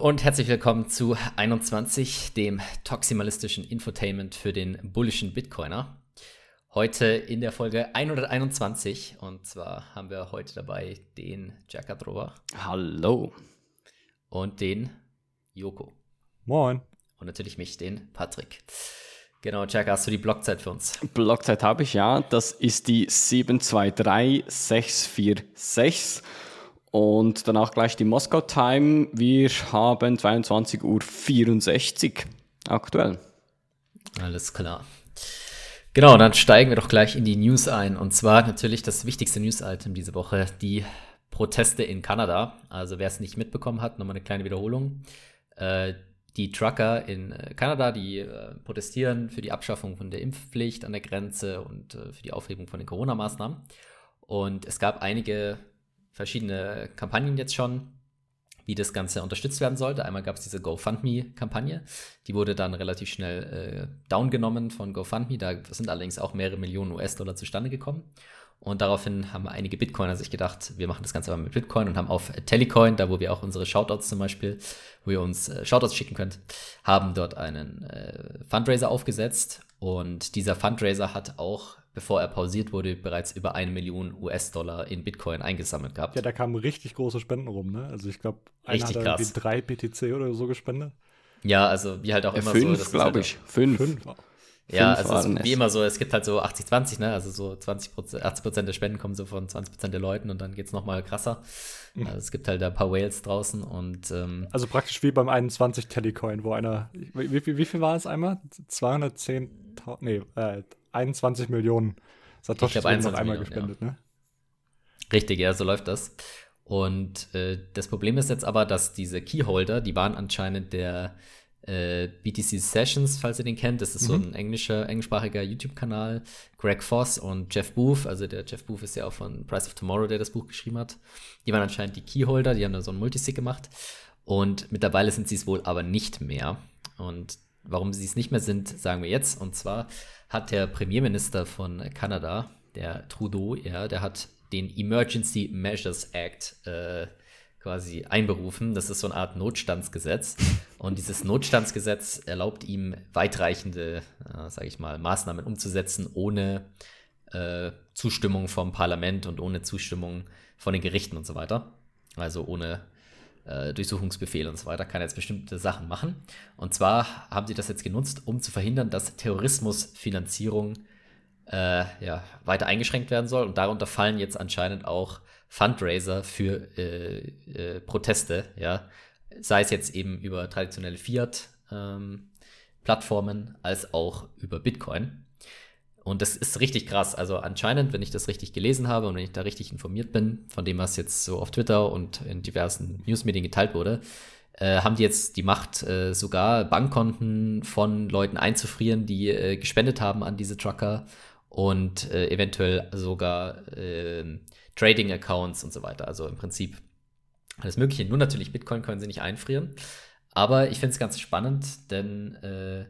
Und herzlich willkommen zu 21, dem toximalistischen Infotainment für den bullischen Bitcoiner. Heute in der Folge 121 und zwar haben wir heute dabei den Jacka Hallo. Und den Joko. Moin. Und natürlich mich, den Patrick. Genau, Jack, hast du die Blockzeit für uns? Blockzeit habe ich, ja. Das ist die 723646. Und danach gleich die Moskau Time. Wir haben 22.64 Uhr aktuell. Alles klar. Genau, dann steigen wir doch gleich in die News ein. Und zwar natürlich das wichtigste News-Item diese Woche, die Proteste in Kanada. Also wer es nicht mitbekommen hat, nochmal eine kleine Wiederholung. Äh, die Trucker in äh, Kanada, die äh, protestieren für die Abschaffung von der Impfpflicht an der Grenze und äh, für die Aufhebung von den Corona-Maßnahmen. Und es gab einige verschiedene Kampagnen jetzt schon, wie das Ganze unterstützt werden sollte. Einmal gab es diese GoFundMe-Kampagne, die wurde dann relativ schnell äh, downgenommen von GoFundMe. Da sind allerdings auch mehrere Millionen US-Dollar zustande gekommen. Und daraufhin haben einige Bitcoiner sich gedacht, wir machen das Ganze aber mit Bitcoin und haben auf Telecoin, da wo wir auch unsere Shoutouts zum Beispiel, wo ihr uns äh, Shoutouts schicken könnt, haben dort einen äh, Fundraiser aufgesetzt. Und dieser Fundraiser hat auch, bevor er pausiert wurde, bereits über eine Million US-Dollar in Bitcoin eingesammelt gehabt. Ja, da kamen richtig große Spenden rum, ne? Also ich glaube, einer hat irgendwie drei BTC oder so gespendet. Ja, also wie halt auch ja, immer fünf, so. Fünf, glaube halt ich. Fünf. fünf. Ja, also es ist wie immer so, es gibt halt so 80-20, ne? Also so 20 80 Prozent der Spenden kommen so von 20 Prozent der Leuten und dann geht es nochmal krasser. Mhm. Also es gibt halt ein paar Whales draußen und ähm, Also praktisch wie beim 21 Telecoin, wo einer, wie, wie, wie viel war es einmal? 210, nee, äh, 21 Millionen Satoshi wurden noch einmal Millionen, gespendet, ja. ne? Richtig, ja, so läuft das. Und äh, das Problem ist jetzt aber, dass diese Keyholder, die waren anscheinend der äh, BTC Sessions, falls ihr den kennt. Das ist mhm. so ein englischer, englischsprachiger YouTube-Kanal. Greg Foss und Jeff Booth, also der Jeff Booth ist ja auch von Price of Tomorrow, der das Buch geschrieben hat. Die waren anscheinend die Keyholder, die haben da so ein Multisig gemacht. Und mittlerweile sind sie es wohl aber nicht mehr. Und warum sie es nicht mehr sind, sagen wir jetzt. Und zwar hat der Premierminister von Kanada, der Trudeau, ja, der hat den Emergency Measures Act äh, quasi einberufen. Das ist so eine Art Notstandsgesetz. Und dieses Notstandsgesetz erlaubt ihm weitreichende, äh, sage ich mal, Maßnahmen umzusetzen, ohne äh, Zustimmung vom Parlament und ohne Zustimmung von den Gerichten und so weiter. Also ohne äh, Durchsuchungsbefehl und so weiter, kann jetzt bestimmte Sachen machen. Und zwar haben sie das jetzt genutzt, um zu verhindern, dass Terrorismusfinanzierung äh, ja, weiter eingeschränkt werden soll. Und darunter fallen jetzt anscheinend auch Fundraiser für äh, äh, Proteste, ja, sei es jetzt eben über traditionelle Fiat-Plattformen ähm, als auch über Bitcoin. Und das ist richtig krass. Also anscheinend, wenn ich das richtig gelesen habe und wenn ich da richtig informiert bin, von dem, was jetzt so auf Twitter und in diversen Newsmeetings geteilt wurde, äh, haben die jetzt die Macht, äh, sogar Bankkonten von Leuten einzufrieren, die äh, gespendet haben an diese Trucker und äh, eventuell sogar ähm, Trading-Accounts und so weiter. Also im Prinzip alles Mögliche. Nur natürlich Bitcoin können sie nicht einfrieren. Aber ich finde es ganz spannend, denn äh,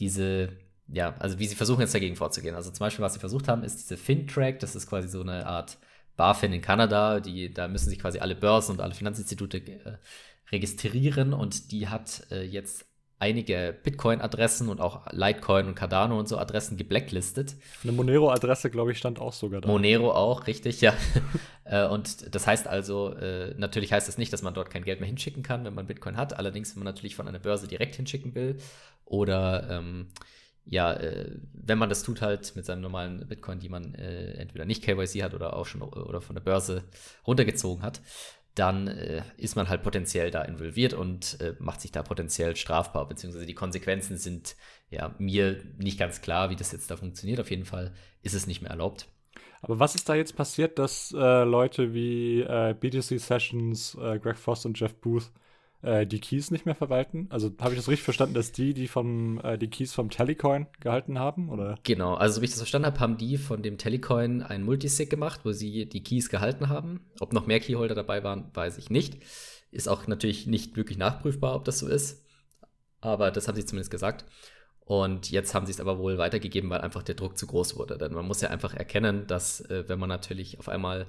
diese, ja, also wie sie versuchen jetzt dagegen vorzugehen. Also zum Beispiel, was sie versucht haben, ist diese FinTrack. Das ist quasi so eine Art BaFin in Kanada. Die, da müssen sich quasi alle Börsen und alle Finanzinstitute äh, registrieren und die hat äh, jetzt einige Bitcoin-Adressen und auch Litecoin und Cardano und so Adressen geblacklistet. Eine Monero-Adresse, glaube ich, stand auch sogar da. Monero auch, richtig, ja. Äh, und das heißt also, äh, natürlich heißt das nicht, dass man dort kein Geld mehr hinschicken kann, wenn man Bitcoin hat. Allerdings, wenn man natürlich von einer Börse direkt hinschicken will oder ähm, ja, äh, wenn man das tut halt mit seinem normalen Bitcoin, die man äh, entweder nicht KYC hat oder auch schon oder von der Börse runtergezogen hat, dann äh, ist man halt potenziell da involviert und äh, macht sich da potenziell strafbar, beziehungsweise die Konsequenzen sind ja mir nicht ganz klar, wie das jetzt da funktioniert. Auf jeden Fall ist es nicht mehr erlaubt. Aber was ist da jetzt passiert, dass äh, Leute wie äh, BTC Sessions, Greg Frost und Jeff Booth äh, die Keys nicht mehr verwalten? Also habe ich das richtig verstanden, dass die, die vom, äh, die Keys vom Telecoin gehalten haben? Oder? Genau, also wie ich das verstanden habe, haben die von dem Telecoin ein Multisig gemacht, wo sie die Keys gehalten haben. Ob noch mehr Keyholder dabei waren, weiß ich nicht. Ist auch natürlich nicht wirklich nachprüfbar, ob das so ist. Aber das haben sie zumindest gesagt. Und jetzt haben sie es aber wohl weitergegeben, weil einfach der Druck zu groß wurde. Denn man muss ja einfach erkennen, dass äh, wenn man natürlich auf einmal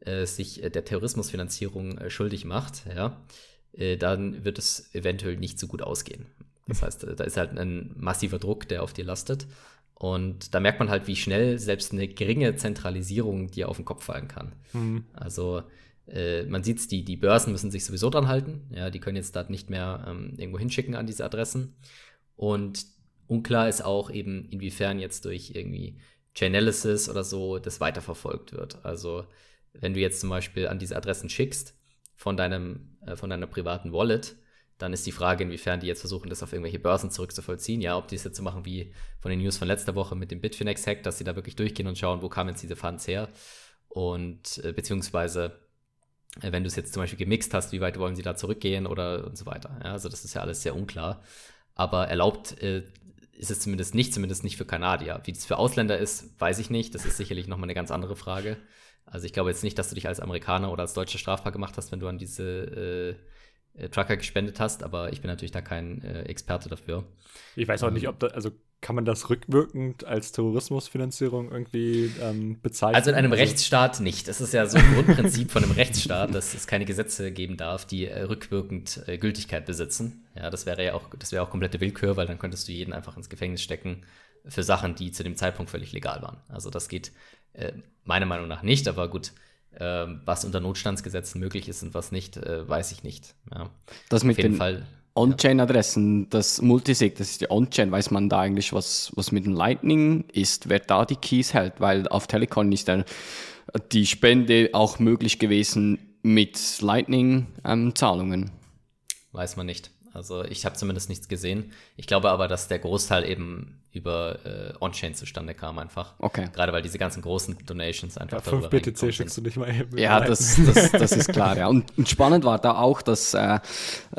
äh, sich äh, der Terrorismusfinanzierung äh, schuldig macht, ja, äh, dann wird es eventuell nicht so gut ausgehen. Das heißt, äh, da ist halt ein massiver Druck, der auf dir lastet. Und da merkt man halt, wie schnell selbst eine geringe Zentralisierung dir auf den Kopf fallen kann. Mhm. Also äh, man sieht es, die, die Börsen müssen sich sowieso dran halten. Ja, die können jetzt da nicht mehr ähm, irgendwo hinschicken an diese Adressen. Und unklar ist auch eben, inwiefern jetzt durch irgendwie Chainalysis oder so das weiterverfolgt wird. Also wenn du jetzt zum Beispiel an diese Adressen schickst von deinem, äh, von deiner privaten Wallet, dann ist die Frage, inwiefern die jetzt versuchen, das auf irgendwelche Börsen zurückzuvollziehen. Ja, ob die es jetzt so machen wie von den News von letzter Woche mit dem Bitfinex-Hack, dass sie da wirklich durchgehen und schauen, wo kamen jetzt diese Funds her. Und äh, beziehungsweise, äh, wenn du es jetzt zum Beispiel gemixt hast, wie weit wollen sie da zurückgehen oder und so weiter. Ja, also das ist ja alles sehr unklar. Aber erlaubt äh, ist es zumindest nicht, zumindest nicht für Kanadier. Wie das für Ausländer ist, weiß ich nicht. Das ist sicherlich nochmal eine ganz andere Frage. Also ich glaube jetzt nicht, dass du dich als Amerikaner oder als Deutscher strafbar gemacht hast, wenn du an diese äh, äh, Trucker gespendet hast, aber ich bin natürlich da kein äh, Experte dafür. Ich weiß auch ähm, nicht, ob da, also kann man das rückwirkend als Terrorismusfinanzierung irgendwie ähm, bezeichnen? Also in einem also, Rechtsstaat nicht. Es ist ja so ein Grundprinzip von einem Rechtsstaat, dass es keine Gesetze geben darf, die äh, rückwirkend äh, Gültigkeit besitzen. Ja, das wäre ja auch, das wäre auch komplette Willkür, weil dann könntest du jeden einfach ins Gefängnis stecken für Sachen, die zu dem Zeitpunkt völlig legal waren. Also das geht äh, meiner Meinung nach nicht, aber gut, ähm, was unter Notstandsgesetzen möglich ist und was nicht, äh, weiß ich nicht. Ja. Das mit den On-Chain-Adressen, das Multisig, das ist die On-Chain, weiß man da eigentlich, was, was mit dem Lightning ist, wer da die Keys hält, weil auf Telekom ist dann die Spende auch möglich gewesen mit Lightning-Zahlungen. Ähm, weiß man nicht. Also ich habe zumindest nichts gesehen. Ich glaube aber, dass der Großteil eben über äh, On-Chain zustande kam einfach. Okay. Gerade weil diese ganzen großen Donations einfach ja, 5 BTC schickst du nicht mal eben. Ja, das, das, das ist klar. Ja. Und, und, spannend war da auch, dass äh,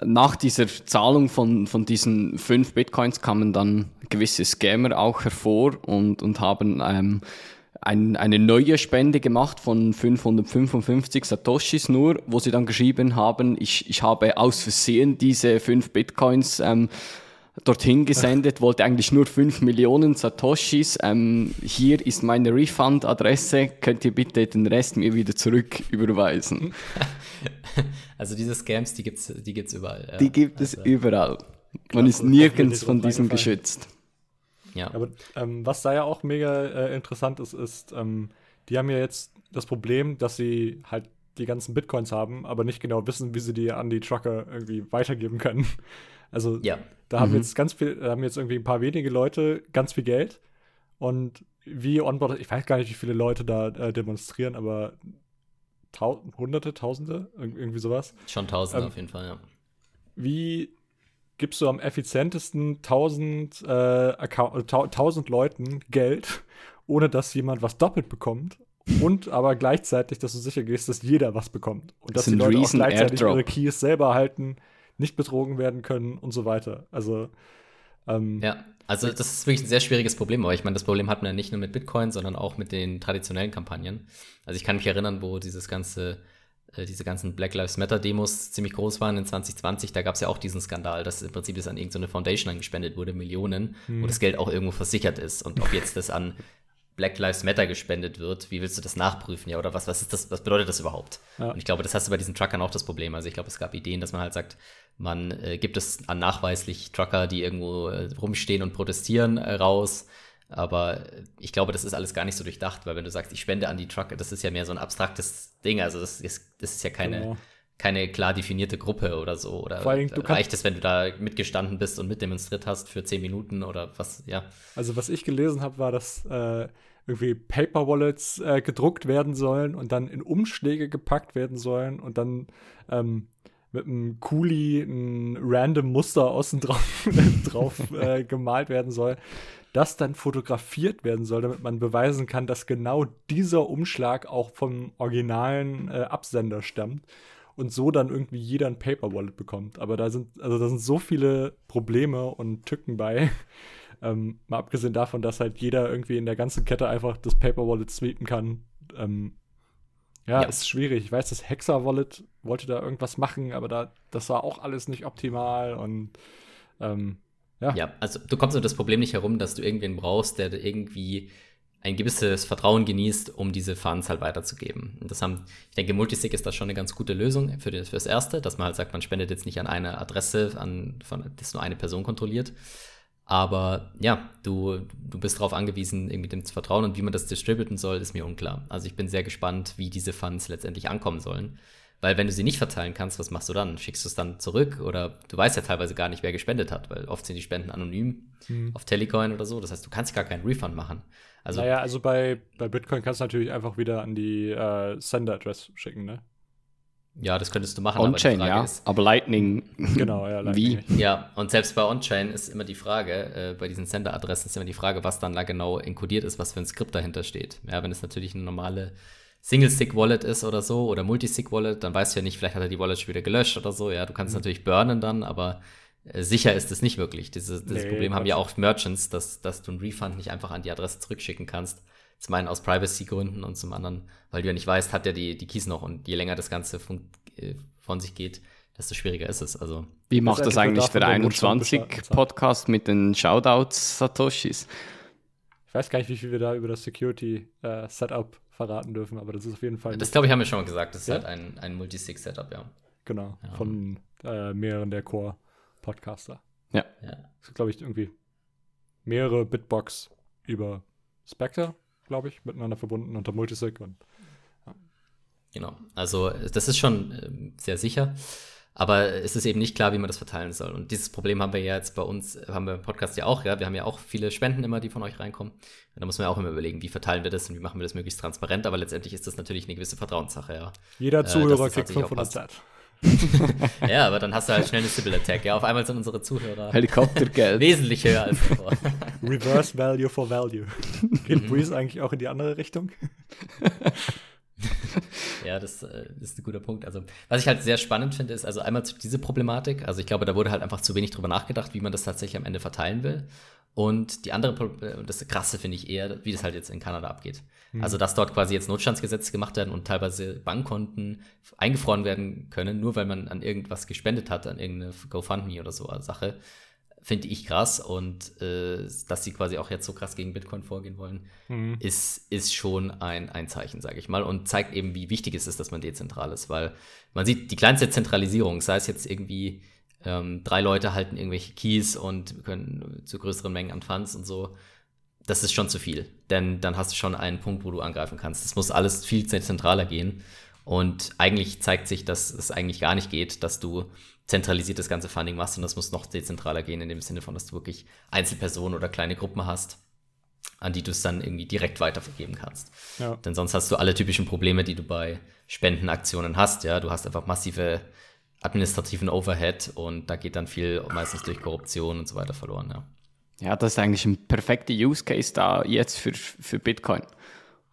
nach dieser Zahlung von, von diesen 5 Bitcoins kamen dann gewisse Scammer auch hervor und, und haben ähm, ein, eine neue Spende gemacht von 555 Satoshis nur, wo sie dann geschrieben haben, ich, ich habe aus Versehen diese 5 Bitcoins ähm, dorthin gesendet, wollte eigentlich nur 5 Millionen Satoshis. Ähm, hier ist meine Refund-Adresse, könnt ihr bitte den Rest mir wieder zurück überweisen. Also diese Scams, die gibt es die gibt's überall. Ja. Die gibt es also, überall. Man ist nirgends von diesem geschützt. Ja. Aber ähm, was da ja auch mega äh, interessant ist, ist, ähm, die haben ja jetzt das Problem, dass sie halt die ganzen Bitcoins haben, aber nicht genau wissen, wie sie die an die Trucker irgendwie weitergeben können. Also ja. da haben mhm. jetzt ganz viel, da haben jetzt irgendwie ein paar wenige Leute ganz viel Geld und wie Onboard, ich weiß gar nicht, wie viele Leute da äh, demonstrieren, aber tau hunderte, tausende, irgendwie sowas. Schon tausende ähm, auf jeden Fall, ja. Wie gibst du am effizientesten 1000, äh, Account, 1000 Leuten Geld, ohne dass jemand was doppelt bekommt und aber gleichzeitig, dass du sicher gehst, dass jeder was bekommt und dass die Leute auch gleichzeitig Airdrop. ihre Keys selber halten, nicht betrogen werden können und so weiter. Also ähm, ja, also das ist wirklich ein sehr schwieriges Problem, aber ich meine, das Problem hat man ja nicht nur mit Bitcoin, sondern auch mit den traditionellen Kampagnen. Also ich kann mich erinnern, wo dieses ganze äh, diese ganzen Black Lives Matter Demos ziemlich groß waren in 2020, da gab es ja auch diesen Skandal, dass im Prinzip es an irgendeine Foundation angespendet wurde, Millionen, hm. wo das Geld auch irgendwo versichert ist. Und ob jetzt das an Black Lives Matter gespendet wird, wie willst du das nachprüfen? Ja, oder was, was ist das, was bedeutet das überhaupt? Ja. Und ich glaube, das hast du bei diesen Truckern auch das Problem. Also ich glaube, es gab Ideen, dass man halt sagt, man äh, gibt es an nachweislich Trucker, die irgendwo äh, rumstehen und protestieren, äh, raus. Aber ich glaube, das ist alles gar nicht so durchdacht, weil wenn du sagst, ich spende an die Trucker, das ist ja mehr so ein abstraktes Ding. Also das ist, das ist ja keine, genau. Keine klar definierte Gruppe oder so. Oder Vor allem, reicht es, wenn du da mitgestanden bist und mitdemonstriert hast für zehn Minuten oder was, ja. Also was ich gelesen habe, war, dass äh, irgendwie Paper Wallets äh, gedruckt werden sollen und dann in Umschläge gepackt werden sollen und dann ähm, mit einem Kuli ein random Muster außen drauf, drauf äh, gemalt werden soll das dann fotografiert werden soll, damit man beweisen kann, dass genau dieser Umschlag auch vom originalen äh, Absender stammt und so dann irgendwie jeder ein Paper Wallet bekommt. Aber da sind, also da sind so viele Probleme und Tücken bei. Ähm, mal abgesehen davon, dass halt jeder irgendwie in der ganzen Kette einfach das Paper Wallet sweepen kann. Ähm, ja, ja, ist schwierig. Ich weiß, das Hexa Wallet wollte da irgendwas machen, aber da, das war auch alles nicht optimal und ähm, ja. ja, also du kommst um das Problem nicht herum, dass du irgendwen brauchst, der irgendwie ein gewisses Vertrauen genießt, um diese Funds halt weiterzugeben. Und das haben, ich denke, Multisig ist da schon eine ganz gute Lösung für das, fürs Erste, dass man halt sagt, man spendet jetzt nicht an eine Adresse, an, von, das nur eine Person kontrolliert. Aber ja, du, du bist darauf angewiesen, irgendwie dem zu vertrauen und wie man das distributen soll, ist mir unklar. Also ich bin sehr gespannt, wie diese Funds letztendlich ankommen sollen. Weil wenn du sie nicht verteilen kannst, was machst du dann? Schickst du es dann zurück? Oder du weißt ja teilweise gar nicht, wer gespendet hat, weil oft sind die Spenden anonym hm. auf Telecoin oder so. Das heißt, du kannst gar keinen Refund machen. Also, naja, also bei, bei Bitcoin kannst du natürlich einfach wieder an die äh, Sender-Adress schicken, ne? Ja, das könntest du machen. On-Chain, ja. Ist, aber Lightning. Genau, ja. Lightning wie? Ja, und selbst bei On-Chain ist immer die Frage, äh, bei diesen Sender-Adressen ist immer die Frage, was dann da genau enkodiert ist, was für ein Skript dahinter steht. Ja, wenn es natürlich eine normale Single-Stick-Wallet ist oder so oder Multi-Stick-Wallet, dann weißt du ja nicht, vielleicht hat er die Wallet schon wieder gelöscht oder so. Ja, du kannst mhm. natürlich burnen dann, aber sicher ist es nicht wirklich. Dieses, dieses nee, Problem haben ja auch Merchants, dass, dass du einen Refund nicht einfach an die Adresse zurückschicken kannst. Zum einen aus Privacy-Gründen und zum anderen, weil du ja nicht weißt, hat der die, die Keys noch und je länger das Ganze von, äh, von sich geht, desto schwieriger ist es. Also, Wie macht das, das eigentlich der 21-Podcast mit den Shoutouts Satoshis? Ich weiß gar nicht, wie viel wir da über das Security-Setup äh, verraten dürfen, aber das ist auf jeden Fall. Das glaube ich, haben wir schon mal gesagt. Das ist ja? halt ein, ein Multisig-Setup, ja. Genau, ja. von äh, mehreren der Core-Podcaster. Ja. ja. Das ist, glaube ich, irgendwie mehrere Bitbox über Spectre, glaube ich, miteinander verbunden unter Multisig und. Ja. Genau, also das ist schon äh, sehr sicher. Aber es ist eben nicht klar, wie man das verteilen soll. Und dieses Problem haben wir ja jetzt bei uns, haben wir im Podcast ja auch, ja. Wir haben ja auch viele Spenden immer, die von euch reinkommen. Und da muss man ja auch immer überlegen, wie verteilen wir das und wie machen wir das möglichst transparent. Aber letztendlich ist das natürlich eine gewisse Vertrauenssache, ja. Jeder äh, Zuhörer äh, kriegt 500 Cent. ja, aber dann hast du halt schnell eine Sybil Attack. Ja, auf einmal sind unsere Zuhörer Helikoptergeld wesentlich höher als davor. Reverse Value for Value. Geht Breeze eigentlich auch in die andere Richtung? Ja, das, äh, ist ein guter Punkt. Also, was ich halt sehr spannend finde, ist also einmal diese Problematik. Also, ich glaube, da wurde halt einfach zu wenig drüber nachgedacht, wie man das tatsächlich am Ende verteilen will. Und die andere, äh, das Krasse finde ich eher, wie das halt jetzt in Kanada abgeht. Mhm. Also, dass dort quasi jetzt Notstandsgesetze gemacht werden und teilweise Bankkonten eingefroren werden können, nur weil man an irgendwas gespendet hat, an irgendeine GoFundMe oder so Sache finde ich krass und äh, dass sie quasi auch jetzt so krass gegen Bitcoin vorgehen wollen, mhm. ist, ist schon ein, ein Zeichen, sage ich mal, und zeigt eben, wie wichtig es ist, dass man dezentral ist, weil man sieht die kleinste Zentralisierung, sei es jetzt irgendwie ähm, drei Leute halten irgendwelche Keys und können zu größeren Mengen an Funds und so, das ist schon zu viel, denn dann hast du schon einen Punkt, wo du angreifen kannst. Es muss alles viel zentraler gehen und eigentlich zeigt sich, dass es eigentlich gar nicht geht, dass du zentralisiert das ganze Funding machst und das muss noch dezentraler gehen, in dem Sinne von, dass du wirklich Einzelpersonen oder kleine Gruppen hast, an die du es dann irgendwie direkt weitervergeben kannst. Ja. Denn sonst hast du alle typischen Probleme, die du bei Spendenaktionen hast. Ja, du hast einfach massive administrativen Overhead und da geht dann viel meistens durch Korruption und so weiter verloren. Ja. Ja, das ist eigentlich ein perfekter Use Case da jetzt für, für Bitcoin.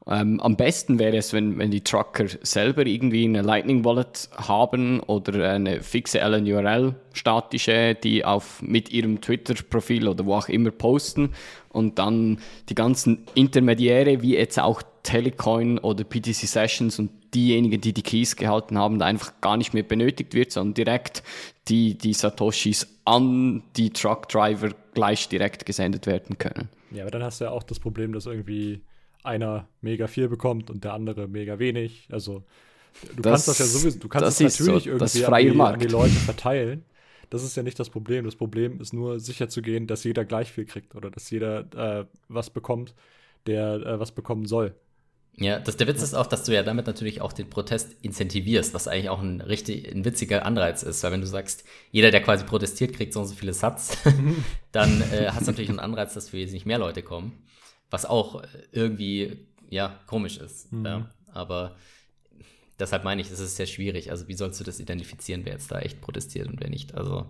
Ähm, am besten wäre es, wenn, wenn die Trucker selber irgendwie eine Lightning Wallet haben oder eine fixe LNURL statische, die auf mit ihrem Twitter-Profil oder wo auch immer posten und dann die ganzen Intermediäre wie jetzt auch Telecoin oder PTC Sessions und diejenigen, die die Keys gehalten haben, einfach gar nicht mehr benötigt wird, sondern direkt die, die Satoshis an die Truck-Driver gleich direkt gesendet werden können. Ja, aber dann hast du ja auch das Problem, dass irgendwie einer mega viel bekommt und der andere mega wenig. Also du das, kannst das ja sowieso, du kannst es natürlich so, irgendwie an die, an die, Leute verteilen. Das ist ja nicht das Problem. Das Problem ist nur sicherzugehen, dass jeder gleich viel kriegt oder dass jeder äh, was bekommt, der äh, was bekommen soll. Ja, das, der Witz ist auch, dass du ja damit natürlich auch den Protest incentivierst, was eigentlich auch ein richtig ein witziger Anreiz ist, weil wenn du sagst, jeder, der quasi protestiert, kriegt so und so viele Satz, dann äh, hast du natürlich einen Anreiz, dass für nicht mehr Leute kommen was auch irgendwie, ja, komisch ist. Mhm. Ja. Aber deshalb meine ich, es ist sehr schwierig. Also, wie sollst du das identifizieren, wer jetzt da echt protestiert und wer nicht? Also,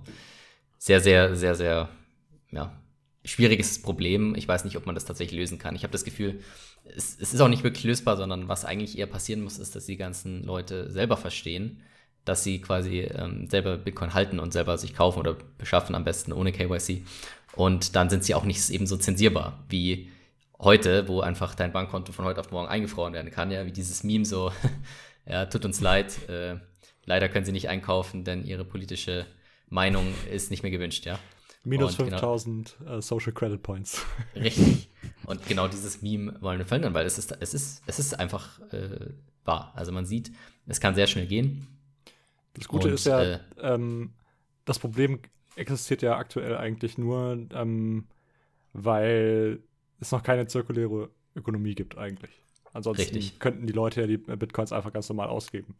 sehr, sehr, sehr, sehr, ja, schwieriges Problem. Ich weiß nicht, ob man das tatsächlich lösen kann. Ich habe das Gefühl, es, es, ist auch nicht wirklich lösbar, sondern was eigentlich eher passieren muss, ist, dass die ganzen Leute selber verstehen, dass sie quasi ähm, selber Bitcoin halten und selber sich kaufen oder beschaffen, am besten ohne KYC. Und dann sind sie auch nicht eben so zensierbar wie heute, wo einfach dein Bankkonto von heute auf morgen eingefroren werden kann, ja, wie dieses Meme so, ja, tut uns leid, äh, leider können sie nicht einkaufen, denn ihre politische Meinung ist nicht mehr gewünscht, ja. Minus 5000 genau, äh, Social Credit Points. Richtig. Und genau dieses Meme wollen wir verändern, weil es ist, es ist, es ist einfach äh, wahr. Also man sieht, es kann sehr schnell gehen. Das Gute Und, ist ja, äh, ähm, das Problem existiert ja aktuell eigentlich nur, ähm, weil es noch keine zirkuläre Ökonomie gibt eigentlich. Ansonsten Richtig. könnten die Leute ja die Bitcoins einfach ganz normal ausgeben.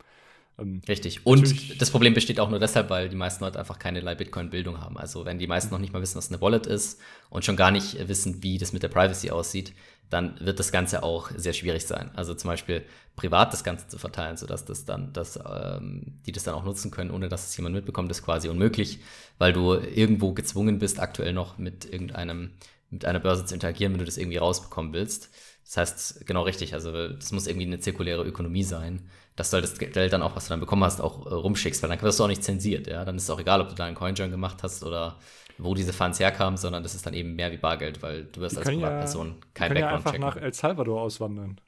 Ähm, Richtig. Und das Problem besteht auch nur deshalb, weil die meisten Leute einfach keinerlei Bitcoin-Bildung haben. Also wenn die meisten noch nicht mal wissen, was eine Wallet ist und schon gar nicht wissen, wie das mit der Privacy aussieht, dann wird das Ganze auch sehr schwierig sein. Also zum Beispiel privat das Ganze zu verteilen, sodass das dann, dass ähm, die das dann auch nutzen können, ohne dass es jemand mitbekommt, ist quasi unmöglich, weil du irgendwo gezwungen bist, aktuell noch mit irgendeinem, mit einer Börse zu interagieren, wenn du das irgendwie rausbekommen willst. Das heißt, genau richtig, also das muss irgendwie eine zirkuläre Ökonomie sein, dass du halt das Geld dann auch, was du dann bekommen hast, auch äh, rumschickst, weil dann wirst du auch nicht zensiert, ja. Dann ist es auch egal, ob du da einen Coinjoin gemacht hast oder wo diese Funds herkamen, sondern das ist dann eben mehr wie Bargeld, weil du wirst als Privatperson ja, kein Background ja einfach checken. nach El Salvador auswandern.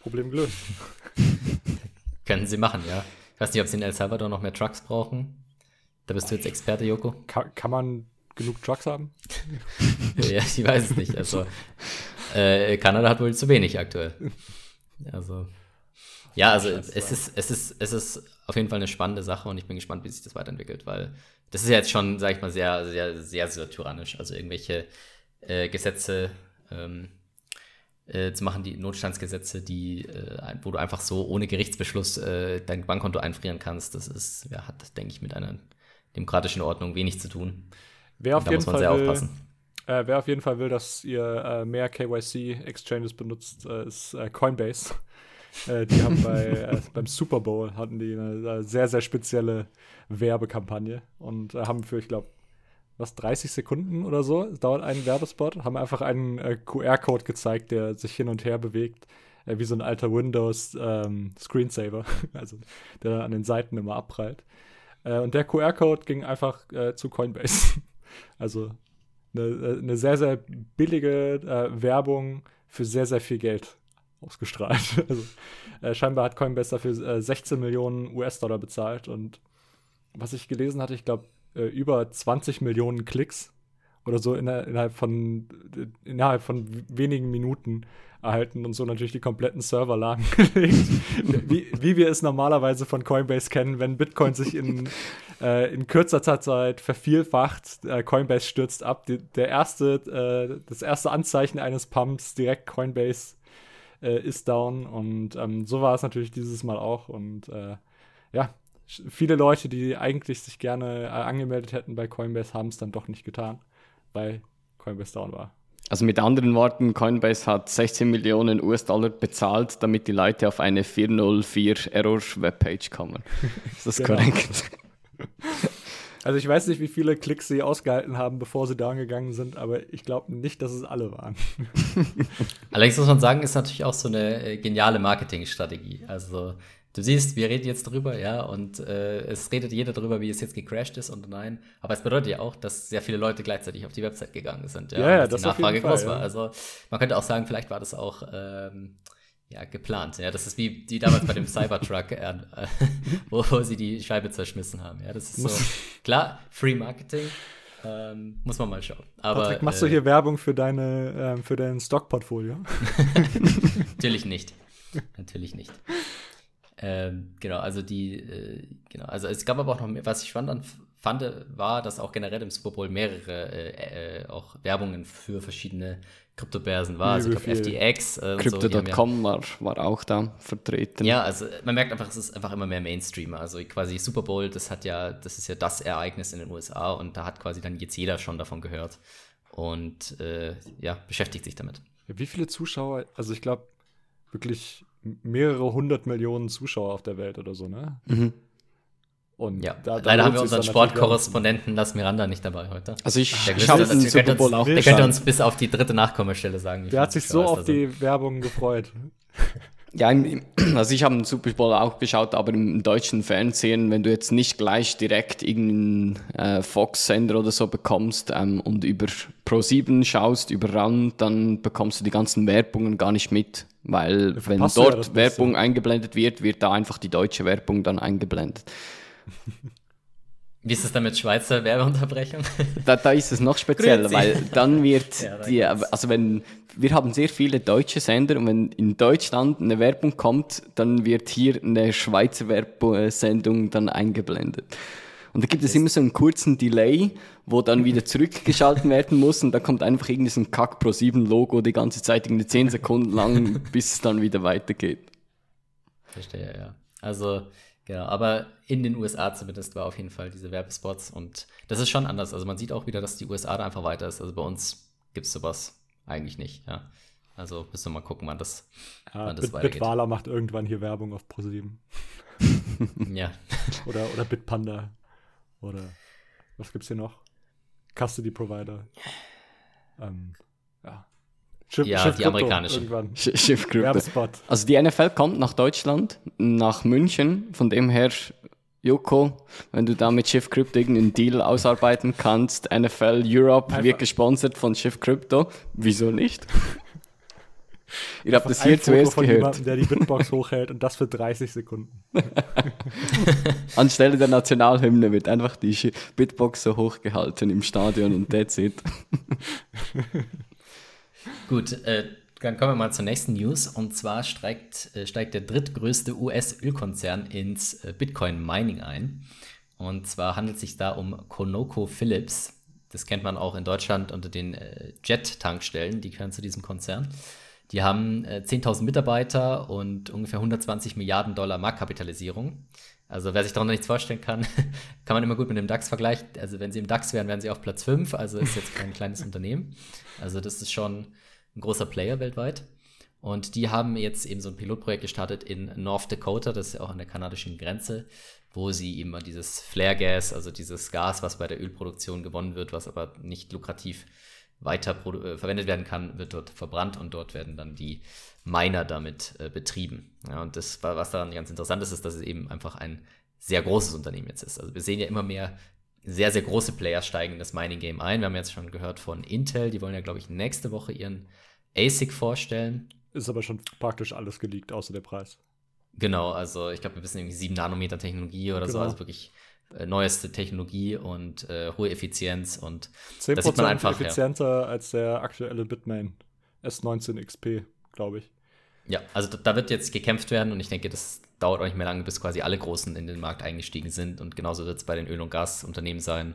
Problem gelöst. Können sie machen, ja. Ich weiß nicht, ob sie in El Salvador noch mehr Trucks brauchen. Da bist du jetzt Experte, Joko. Kann, kann man genug Trucks haben? ja, ich weiß es nicht. Also, äh, Kanada hat wohl zu wenig aktuell. Also, ja, also es ist, es, ist, es ist auf jeden Fall eine spannende Sache und ich bin gespannt, wie sich das weiterentwickelt, weil das ist ja jetzt schon, sag ich mal, sehr, sehr, sehr, sehr tyrannisch. Also irgendwelche äh, Gesetze ähm, äh, zu machen, die Notstandsgesetze, die, äh, wo du einfach so ohne Gerichtsbeschluss äh, dein Bankkonto einfrieren kannst, das ist, ja, hat, denke ich, mit einer demokratischen Ordnung wenig zu tun. Wer auf jeden Fall will, äh, wer auf jeden Fall will, dass ihr äh, mehr KYC-Exchanges benutzt, äh, ist Coinbase. die haben bei, beim Super Bowl hatten die eine sehr, sehr spezielle Werbekampagne und haben für, ich glaube, was 30 Sekunden oder so, dauert ein Werbespot, haben einfach einen äh, QR-Code gezeigt, der sich hin und her bewegt, äh, wie so ein alter Windows ähm, also der an den Seiten immer abprallt. Äh, und der QR-Code ging einfach äh, zu Coinbase. Also eine, äh, eine, sehr, sehr billige äh, Werbung für sehr, sehr viel Geld ausgestrahlt. Also, scheinbar hat Coinbase dafür 16 Millionen US-Dollar bezahlt und was ich gelesen hatte, ich glaube, äh, über 20 Millionen Klicks oder so innerhalb von, innerhalb von wenigen Minuten erhalten und so natürlich die kompletten Server lahmgelegt, wie, wie wir es normalerweise von Coinbase kennen, wenn Bitcoin sich in, äh, in kürzester Zeit vervielfacht, äh, Coinbase stürzt ab. Die, der erste, äh, das erste Anzeichen eines Pumps, direkt Coinbase äh, ist down und ähm, so war es natürlich dieses Mal auch und äh, ja, viele Leute, die eigentlich sich gerne äh, angemeldet hätten bei Coinbase, haben es dann doch nicht getan, weil Coinbase down war. Also mit anderen Worten, Coinbase hat 16 Millionen US-Dollar bezahlt, damit die Leute auf eine 404 Error-Webpage kommen. Ist das genau. korrekt? Also ich weiß nicht, wie viele Klicks sie ausgehalten haben, bevor sie down gegangen sind, aber ich glaube nicht, dass es alle waren. Allerdings muss man sagen, ist natürlich auch so eine äh, geniale Marketingstrategie. Also du siehst, wir reden jetzt drüber, ja, und äh, es redet jeder darüber, wie es jetzt gecrashed ist und nein. Aber es bedeutet ja auch, dass sehr viele Leute gleichzeitig auf die Website gegangen sind, ja, ja, ja dass die Nachfrage groß Fall, war. Ja. Also man könnte auch sagen, vielleicht war das auch ähm, ja, geplant. Ja, das ist wie die damals bei dem Cybertruck, äh, wo, wo, sie die Scheibe zerschmissen haben. Ja, das ist so klar, Free Marketing. Ähm, muss man mal schauen. Aber, Patrick, machst äh, du hier Werbung für deine äh, für dein Stockportfolio? Natürlich nicht. Natürlich nicht. Ähm, genau, also die, äh, genau, also es gab aber auch noch mehr, was ich spannend fand, war, dass auch generell im Super Bowl mehrere äh, äh, auch Werbungen für verschiedene Kryptobörsen war. Also ich glaube FTX. Äh, Crypto.com so, war, war auch da vertreten. Ja, also man merkt einfach, es ist einfach immer mehr Mainstream. Also quasi Super Bowl, das hat ja, das ist ja das Ereignis in den USA und da hat quasi dann jetzt jeder schon davon gehört und äh, ja, beschäftigt sich damit. Wie viele Zuschauer, also ich glaube wirklich mehrere hundert Millionen Zuschauer auf der Welt oder so, ne? Mhm. Und ja, da, da leider haben wir unseren Sportkorrespondenten Las Miranda nicht dabei heute. Also ich schaue den Super Bowl auch. Der könnte uns bis auf die dritte Nachkommastelle sagen. Der hat sich so auf die Werbung gefreut. Ja, also ich habe den Super Bowl auch geschaut, aber im deutschen Fernsehen, wenn du jetzt nicht gleich direkt irgendeinen äh, Fox-Sender oder so bekommst ähm, und über Pro7 schaust, über RAN, dann bekommst du die ganzen Werbungen gar nicht mit. Weil wenn dort ja Werbung eingeblendet wird, wird da einfach die deutsche Werbung dann eingeblendet. Wie ist es dann mit Schweizer Werbeunterbrechung? Da, da ist es noch spezieller, weil dann wird ja, die, also wenn, wir haben sehr viele deutsche Sender und wenn in Deutschland eine Werbung kommt, dann wird hier eine Schweizer Werbesendung dann eingeblendet. Und da gibt es immer so einen kurzen Delay, wo dann wieder zurückgeschalten werden muss und da kommt einfach irgendwie so ein Kack Pro 7 Logo die ganze Zeit irgendwie 10 Sekunden lang, bis es dann wieder weitergeht. Verstehe, ja. Also, Genau, aber in den USA zumindest war auf jeden Fall diese Werbespots und das ist schon anders. Also man sieht auch wieder, dass die USA da einfach weiter ist. Also bei uns gibt es sowas eigentlich nicht, ja. Also müssen wir mal gucken, wann das, ja, wann das Bit, weitergeht. Bitwala macht irgendwann hier Werbung auf ProSieben. ja. Oder, oder Bitpanda. Oder was gibt's hier noch? Custody Provider. Ähm. Schiff, ja, Schiff die amerikanische. Schiff Krypto. Also die NFL kommt nach Deutschland, nach München. Von dem her, Joko, wenn du da mit Schiff Crypto irgendeinen Deal ausarbeiten kannst, NFL Europe Einfach. wird gesponsert von Schiff Crypto. Wieso nicht? Ihr habt das hier zuerst von gehört. Jemandem, der die Bitbox hochhält und das für 30 Sekunden. Anstelle der Nationalhymne wird einfach die Bitbox so hochgehalten im Stadion und that's it. Gut, äh, dann kommen wir mal zur nächsten News. Und zwar steigt, äh, steigt der drittgrößte US-Ölkonzern ins äh, Bitcoin-Mining ein. Und zwar handelt es sich da um Conoco Phillips. Das kennt man auch in Deutschland unter den äh, Jet-Tankstellen, die gehören zu diesem Konzern. Die haben 10.000 äh, Mitarbeiter und ungefähr 120 Milliarden Dollar Marktkapitalisierung. Also wer sich darunter nichts vorstellen kann, kann man immer gut mit dem DAX vergleichen. Also wenn sie im DAX wären, wären sie auf Platz 5, also ist jetzt kein kleines Unternehmen. Also das ist schon ein großer Player weltweit. Und die haben jetzt eben so ein Pilotprojekt gestartet in North Dakota, das ist ja auch an der kanadischen Grenze, wo sie eben dieses Flare Gas, also dieses Gas, was bei der Ölproduktion gewonnen wird, was aber nicht lukrativ weiter äh, verwendet werden kann, wird dort verbrannt und dort werden dann die Miner damit äh, betrieben. Ja, und das, was daran ganz interessant ist, ist, dass es eben einfach ein sehr großes Unternehmen jetzt ist. Also wir sehen ja immer mehr sehr, sehr große Player steigen in das Mining-Game ein. Wir haben jetzt schon gehört von Intel, die wollen ja, glaube ich, nächste Woche ihren ASIC vorstellen. Ist aber schon praktisch alles geleakt, außer der Preis. Genau, also ich glaube, wir wissen irgendwie 7 Nanometer Technologie oder genau. so, also wirklich äh, neueste Technologie und äh, hohe Effizienz und 10% das sieht man einfach effizienter ja. als der aktuelle Bitmain S19 XP, glaube ich. Ja, also da, wird jetzt gekämpft werden und ich denke, das dauert auch nicht mehr lange, bis quasi alle Großen in den Markt eingestiegen sind und genauso wird es bei den Öl- und Gasunternehmen sein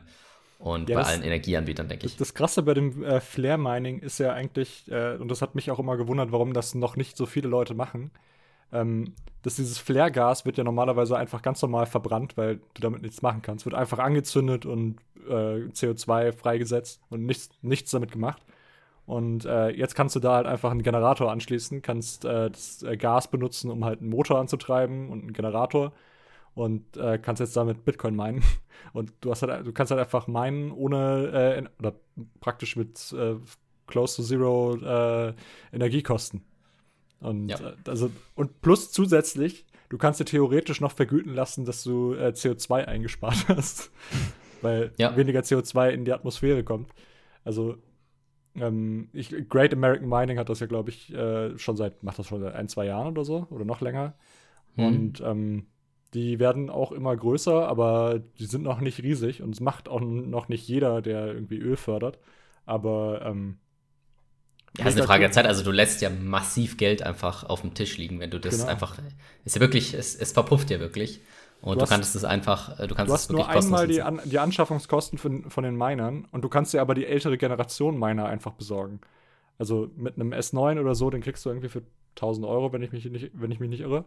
und ja, bei das, allen Energieanbietern, denke ich. Das, das Krasse bei dem äh, Flare-Mining ist ja eigentlich, äh, und das hat mich auch immer gewundert, warum das noch nicht so viele Leute machen, ähm, dass dieses Flare-Gas wird ja normalerweise einfach ganz normal verbrannt, weil du damit nichts machen kannst. Wird einfach angezündet und äh, CO2 freigesetzt und nichts, nichts damit gemacht. Und äh, jetzt kannst du da halt einfach einen Generator anschließen, kannst äh, das äh, Gas benutzen, um halt einen Motor anzutreiben und einen Generator und äh, kannst jetzt damit Bitcoin meinen. Und du hast halt, du kannst halt einfach meinen ohne äh, oder praktisch mit äh, close to zero Energiekosten. Und ja. also und plus zusätzlich, du kannst dir theoretisch noch vergüten lassen, dass du CO2 eingespart hast, weil ja. weniger CO2 in die Atmosphäre kommt. Also ähm, ich, Great American Mining hat das ja, glaube ich, äh, schon seit, macht das schon seit ein, zwei Jahren oder so oder noch länger. Hm. Und ähm, die werden auch immer größer, aber die sind noch nicht riesig und es macht auch noch nicht jeder, der irgendwie Öl fördert. Aber ähm, ja, ist eine Frage der Zeit. Also du lässt ja massiv Geld einfach auf dem Tisch liegen, wenn du das genau. einfach. Ist ja wirklich, es, es verpufft ja wirklich. Und du, du kannst es einfach, äh, du kannst du hast es nur einmal die, An die Anschaffungskosten von, von den Minern und du kannst dir aber die ältere Generation Miner einfach besorgen. Also mit einem S9 oder so, den kriegst du irgendwie für 1000 Euro, wenn ich mich nicht, wenn ich mich nicht irre.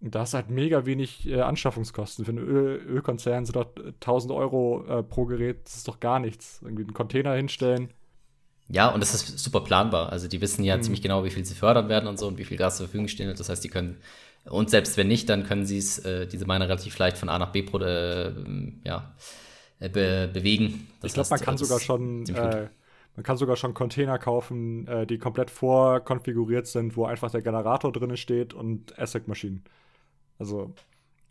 Und da hast halt mega wenig äh, Anschaffungskosten. Für einen Öl Ölkonzern sind dort 1000 Euro äh, pro Gerät, das ist doch gar nichts. Irgendwie einen Container hinstellen. Ja, und das ist super planbar. Also die wissen ja mhm. ziemlich genau, wie viel sie fördern werden und so und wie viel Gas zur Verfügung stehen wird. Das heißt, die können und selbst wenn nicht, dann können sie es, äh, diese Miner relativ leicht von A nach B äh, ja, äh, be bewegen. Das ich glaube, man kann sogar schon äh, man kann sogar schon Container kaufen, äh, die komplett vorkonfiguriert sind, wo einfach der Generator drin steht und ASIC-Maschinen. Also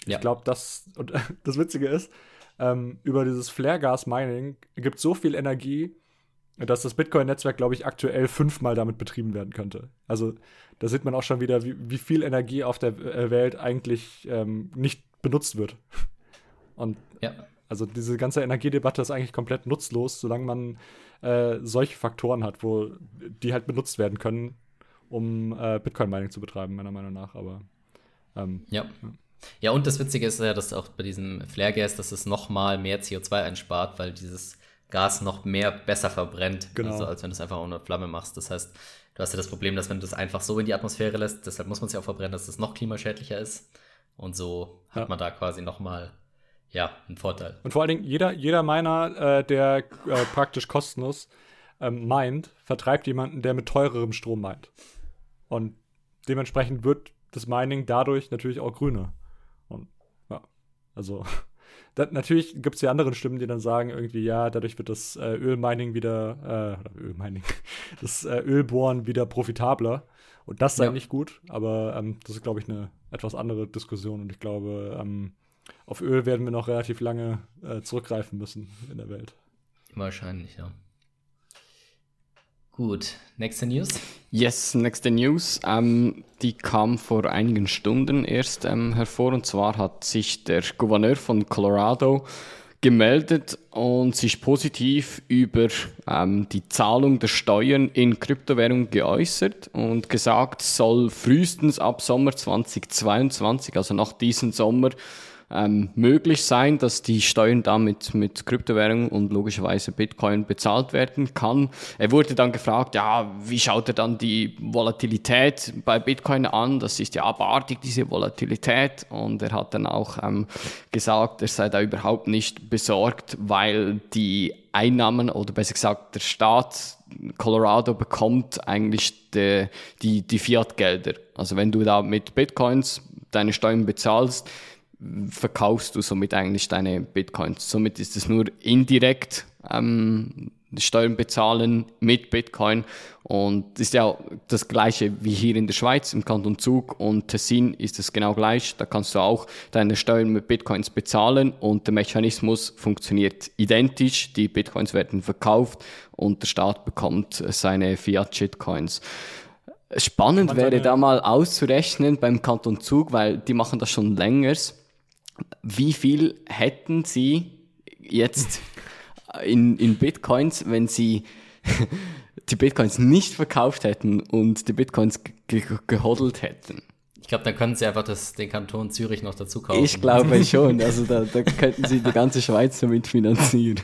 ich ja. glaube, das und das Witzige ist, ähm, über dieses Flare-Gas-Mining gibt so viel Energie, dass das Bitcoin-Netzwerk, glaube ich, aktuell fünfmal damit betrieben werden könnte. Also da sieht man auch schon wieder, wie, wie viel Energie auf der äh, Welt eigentlich ähm, nicht benutzt wird. Und ja. Also diese ganze Energiedebatte ist eigentlich komplett nutzlos, solange man äh, solche Faktoren hat, wo die halt benutzt werden können, um äh, Bitcoin-Mining zu betreiben, meiner Meinung nach. Aber ähm, ja. ja. Ja, und das Witzige ist ja, dass auch bei diesem Flare-Gas, dass es noch mal mehr CO2 einspart, weil dieses Gas noch mehr besser verbrennt, genau. also, als wenn du es einfach ohne Flamme machst. Das heißt, du hast ja das Problem, dass wenn du es einfach so in die Atmosphäre lässt, deshalb muss man es ja auch verbrennen, dass es noch klimaschädlicher ist. Und so hat ja. man da quasi noch mal ja, einen Vorteil. Und vor allen Dingen, jeder, jeder Miner, äh, der äh, praktisch kostenlos ähm, meint, vertreibt jemanden, der mit teurerem Strom meint. Und dementsprechend wird das Mining dadurch natürlich auch grüner. Und ja, also da, natürlich gibt es ja andere Stimmen, die dann sagen, irgendwie, ja, dadurch wird das äh, Ölmining wieder, äh, Ölmining, das äh, Ölbohren wieder profitabler. Und das sei ja. nicht gut, aber ähm, das ist, glaube ich, eine etwas andere Diskussion. Und ich glaube, ähm, auf Öl werden wir noch relativ lange äh, zurückgreifen müssen in der Welt. Wahrscheinlich, ja. Gut, nächste News. Yes, nächste News. Ähm, die kam vor einigen Stunden erst ähm, hervor. Und zwar hat sich der Gouverneur von Colorado gemeldet und sich positiv über ähm, die Zahlung der Steuern in Kryptowährung geäußert und gesagt, soll frühestens ab Sommer 2022, also nach diesem Sommer, ähm, möglich sein, dass die Steuern damit mit Kryptowährungen und logischerweise Bitcoin bezahlt werden kann. Er wurde dann gefragt, ja, wie schaut er dann die Volatilität bei Bitcoin an? Das ist ja abartig, diese Volatilität. Und er hat dann auch ähm, gesagt, er sei da überhaupt nicht besorgt, weil die Einnahmen oder besser gesagt der Staat Colorado bekommt eigentlich die, die, die Fiat-Gelder. Also wenn du da mit Bitcoins deine Steuern bezahlst, verkaufst du somit eigentlich deine Bitcoins. Somit ist es nur indirekt ähm, Steuern bezahlen mit Bitcoin und ist ja das gleiche wie hier in der Schweiz im Kanton Zug und Tessin ist es genau gleich. Da kannst du auch deine Steuern mit Bitcoins bezahlen und der Mechanismus funktioniert identisch. Die Bitcoins werden verkauft und der Staat bekommt seine Fiat-Shitcoins. Spannend wäre da mal auszurechnen beim Kanton Zug, weil die machen das schon länger wie viel hätten Sie jetzt in, in Bitcoins, wenn Sie die Bitcoins nicht verkauft hätten und die Bitcoins ge gehodelt hätten? Ich glaube, dann können Sie einfach das, den Kanton Zürich noch dazu kaufen. Ich glaube schon. Also da, da könnten Sie die ganze Schweiz damit finanzieren.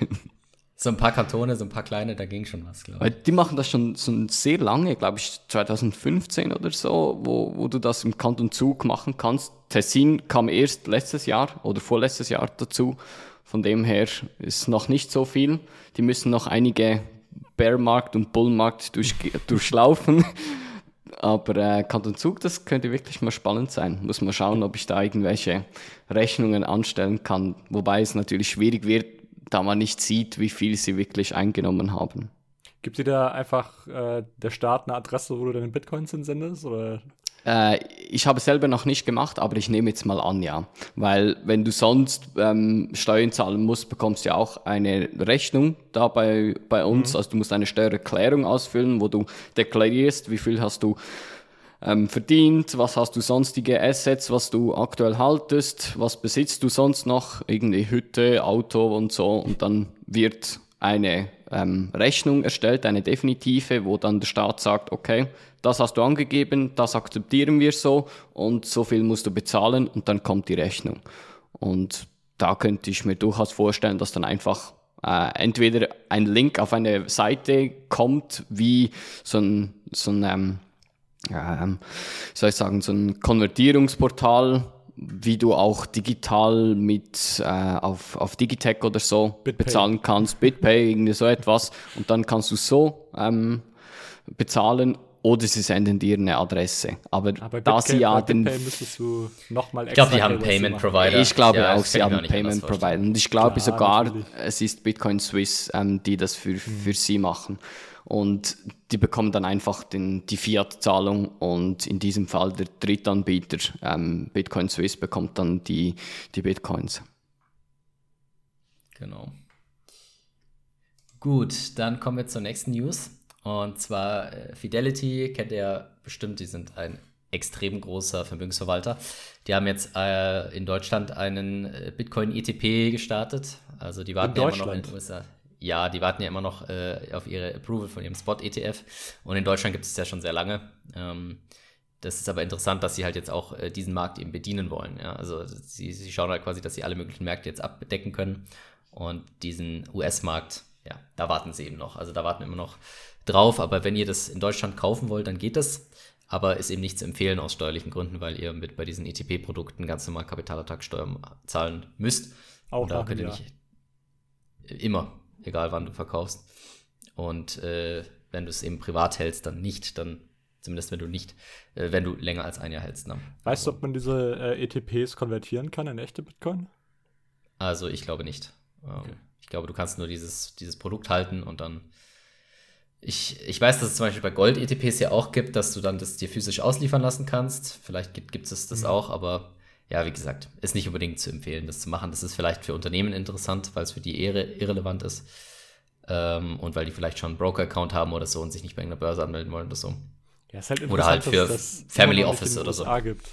So ein paar Kantone, so ein paar kleine, da ging schon was, glaube ich. Die machen das schon, schon sehr lange, glaube ich, 2015 oder so, wo, wo du das im Kanton Zug machen kannst. Tessin kam erst letztes Jahr oder vorletztes Jahr dazu. Von dem her ist noch nicht so viel. Die müssen noch einige Bearmarkt und Bullmarkt durch, durchlaufen. Aber äh, Kanton Zug, das könnte wirklich mal spannend sein. Muss mal schauen, ob ich da irgendwelche Rechnungen anstellen kann. Wobei es natürlich schwierig wird, da man nicht sieht, wie viel sie wirklich eingenommen haben. Gibt dir da einfach äh, der Staat eine Adresse, wo du deine Bitcoins hinsendest? Oder? Äh, ich habe selber noch nicht gemacht, aber ich nehme jetzt mal an, ja. Weil wenn du sonst ähm, Steuern zahlen musst, bekommst du ja auch eine Rechnung da bei, bei uns. Mhm. Also du musst eine Steuererklärung ausfüllen, wo du deklarierst, wie viel hast du ähm, verdient, was hast du sonstige Assets, was du aktuell haltest, was besitzt du sonst noch, irgendwie Hütte, Auto und so. Und dann wird eine ähm, Rechnung erstellt, eine definitive, wo dann der Staat sagt, okay, das hast du angegeben, das akzeptieren wir so und so viel musst du bezahlen und dann kommt die Rechnung. Und da könnte ich mir durchaus vorstellen, dass dann einfach äh, entweder ein Link auf eine Seite kommt, wie so ein, so ein ähm, ähm, soll ich sagen, so ein Konvertierungsportal, wie du auch digital mit äh, auf, auf Digitech oder so Bitpay. bezahlen kannst, BitPay, irgendwie so etwas. Und dann kannst du so ähm, bezahlen oder sie senden dir eine Adresse. Aber, Aber da sie ja den. müsstest du noch mal ich glaube, die haben Payment Provider. Ich glaube ja, auch, sie haben Payment Provider. Und ich glaube Klar, sogar, natürlich. es ist Bitcoin Swiss, ähm, die das für, mhm. für sie machen. Und die bekommen dann einfach den, die Fiat-Zahlung und in diesem Fall der Drittanbieter ähm, Bitcoin Swiss bekommt dann die, die Bitcoins. Genau. Gut, dann kommen wir zur nächsten News. Und zwar äh, Fidelity kennt ihr bestimmt, die sind ein extrem großer Vermögensverwalter. Die haben jetzt äh, in Deutschland einen äh, Bitcoin ETP gestartet. Also die warten ja immer noch in den USA. Ja, die warten ja immer noch äh, auf ihre Approval von ihrem Spot-ETF. Und in Deutschland gibt es ja schon sehr lange. Ähm, das ist aber interessant, dass sie halt jetzt auch äh, diesen Markt eben bedienen wollen. Ja? Also sie, sie schauen halt quasi, dass sie alle möglichen Märkte jetzt abdecken können. Und diesen US-Markt, ja, da warten sie eben noch. Also da warten wir immer noch drauf. Aber wenn ihr das in Deutschland kaufen wollt, dann geht das. Aber ist eben nicht zu empfehlen aus steuerlichen Gründen, weil ihr mit bei diesen ETP-Produkten ganz normal Kapitalertragssteuer zahlen müsst. Auch da könnt ihr nicht immer, egal wann du verkaufst. Und äh, wenn du es eben privat hältst, dann nicht, dann Zumindest wenn du nicht, äh, wenn du länger als ein Jahr hältst. Ne? Weißt du, ob man diese äh, ETPs konvertieren kann in echte Bitcoin? Also ich glaube nicht. Ähm, okay. Ich glaube, du kannst nur dieses, dieses Produkt halten und dann. Ich, ich weiß, dass es zum Beispiel bei Gold-ETPs ja auch gibt, dass du dann das dir physisch ausliefern lassen kannst. Vielleicht gibt, gibt es das mhm. auch, aber ja, wie gesagt, ist nicht unbedingt zu empfehlen, das zu machen. Das ist vielleicht für Unternehmen interessant, weil es für die Ehre irrelevant ist. Ähm, und weil die vielleicht schon einen Broker-Account haben oder so und sich nicht bei irgendeiner Börse anmelden wollen oder so. Ja, ist halt oder halt für das Family Office oder so. Gibt.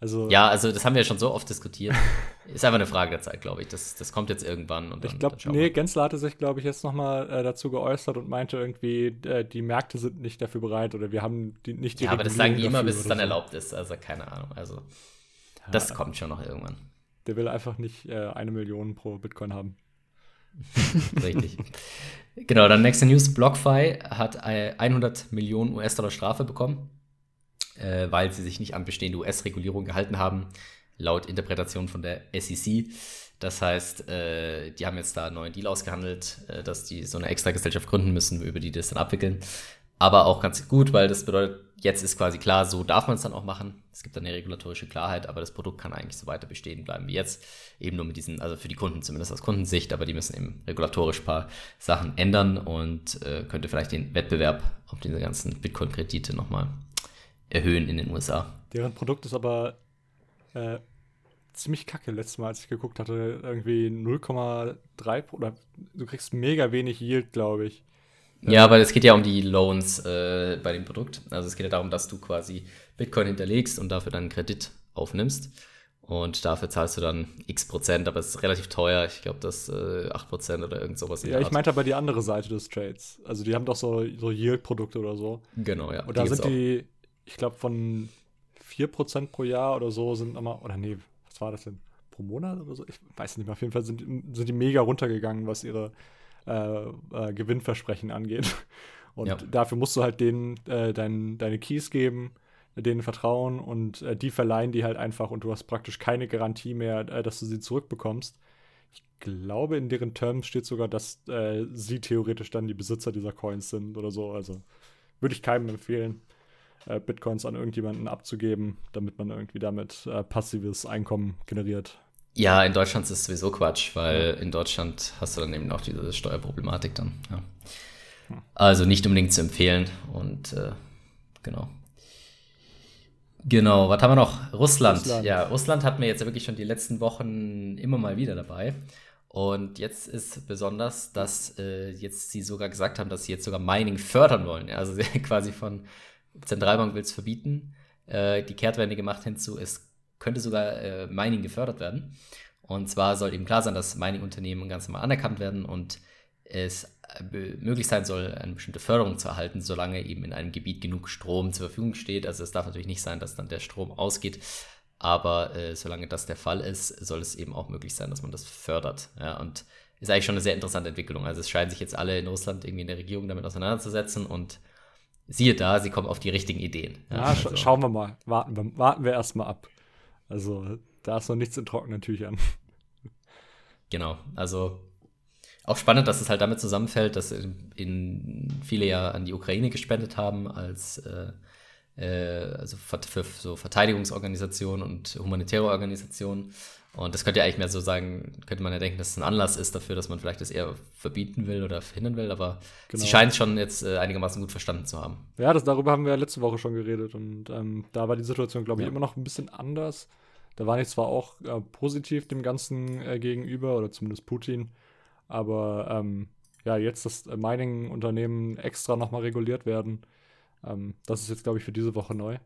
Also, ja, also das haben wir ja schon so oft diskutiert. ist einfach eine Frage der Zeit, glaube ich. Das, das kommt jetzt irgendwann. Und ich glaube, nee, Gensler hatte sich, glaube ich, jetzt nochmal äh, dazu geäußert und meinte irgendwie, äh, die Märkte sind nicht dafür bereit oder wir haben die, nicht die Ja, aber das sagen die immer, bis es dann so. erlaubt ist. Also keine Ahnung. Also das kommt schon noch irgendwann. Der will einfach nicht äh, eine Million pro Bitcoin haben. Richtig. Genau, dann nächste News. BlockFi hat 100 Millionen US-Dollar Strafe bekommen, äh, weil sie sich nicht an bestehende US-Regulierung gehalten haben, laut Interpretation von der SEC. Das heißt, äh, die haben jetzt da einen neuen Deal ausgehandelt, äh, dass die so eine extra Gesellschaft gründen müssen, über die das dann abwickeln. Aber auch ganz gut, weil das bedeutet, jetzt ist quasi klar, so darf man es dann auch machen. Es gibt dann eine regulatorische Klarheit, aber das Produkt kann eigentlich so weiter bestehen bleiben wie jetzt. Eben nur mit diesen, also für die Kunden zumindest aus Kundensicht, aber die müssen eben regulatorisch ein paar Sachen ändern und äh, könnte vielleicht den Wettbewerb auf diese ganzen Bitcoin-Kredite nochmal erhöhen in den USA. Deren Produkt ist aber äh, ziemlich kacke letztes Mal, als ich geguckt hatte. Irgendwie 0,3 oder du kriegst mega wenig Yield, glaube ich. Ja, aber es geht ja um die Loans äh, bei dem Produkt. Also es geht ja darum, dass du quasi Bitcoin hinterlegst und dafür dann Kredit aufnimmst. Und dafür zahlst du dann x Prozent, aber es ist relativ teuer. Ich glaube, das äh, 8 Prozent oder irgend sowas. Ja, ich meinte aber die andere Seite des Trades. Also die haben doch so, so Yield-Produkte oder so. Genau, ja. Und da sind die, ich glaube, von 4 Prozent pro Jahr oder so sind immer, oder nee, was war das denn? Pro Monat oder so? Ich weiß nicht mehr. Auf jeden Fall sind, sind die mega runtergegangen, was ihre äh, äh, Gewinnversprechen angeht. Und ja. dafür musst du halt denen äh, dein, deine Keys geben, denen vertrauen und äh, die verleihen die halt einfach und du hast praktisch keine Garantie mehr, äh, dass du sie zurückbekommst. Ich glaube, in deren Terms steht sogar, dass äh, sie theoretisch dann die Besitzer dieser Coins sind oder so. Also würde ich keinem empfehlen, Bitcoins an irgendjemanden abzugeben, damit man irgendwie damit passives Einkommen generiert. Ja, in Deutschland ist es sowieso Quatsch, weil in Deutschland hast du dann eben auch diese Steuerproblematik dann. Ja. Also nicht unbedingt zu empfehlen und äh, genau. Genau, was haben wir noch? Russland. Russland. Ja, Russland hatten wir jetzt wirklich schon die letzten Wochen immer mal wieder dabei. Und jetzt ist besonders, dass äh, jetzt sie sogar gesagt haben, dass sie jetzt sogar Mining fördern wollen. Ja, also quasi von Zentralbank will es verbieten. Äh, die Kehrtwende gemacht hinzu, es könnte sogar äh, Mining gefördert werden. Und zwar soll eben klar sein, dass Mining-Unternehmen ganz normal anerkannt werden und es äh, möglich sein soll, eine bestimmte Förderung zu erhalten, solange eben in einem Gebiet genug Strom zur Verfügung steht. Also es darf natürlich nicht sein, dass dann der Strom ausgeht, aber äh, solange das der Fall ist, soll es eben auch möglich sein, dass man das fördert. Ja, und ist eigentlich schon eine sehr interessante Entwicklung. Also es scheinen sich jetzt alle in Russland irgendwie in der Regierung damit auseinanderzusetzen und siehe da, sie kommen auf die richtigen Ideen. Ja, ja also. schauen wir mal. Warten wir, warten wir erstmal ab. Also da ist noch nichts in trockenen Tüchern. Genau, also auch spannend, dass es halt damit zusammenfällt, dass in, in viele ja an die Ukraine gespendet haben als äh, äh, also für, so Verteidigungsorganisationen und humanitäre Organisationen. Und das könnte ja eigentlich mehr so sagen, könnte man ja denken, dass es ein Anlass ist dafür, dass man vielleicht das eher verbieten will oder verhindern will, aber genau. sie scheint schon jetzt äh, einigermaßen gut verstanden zu haben. Ja, das, darüber haben wir ja letzte Woche schon geredet und ähm, da war die Situation, glaube ich, ja. immer noch ein bisschen anders. Da war ich zwar auch äh, positiv dem Ganzen äh, gegenüber, oder zumindest Putin, aber ähm, ja, jetzt, dass äh, Mining-Unternehmen extra nochmal reguliert werden, ähm, das ist jetzt, glaube ich, für diese Woche neu.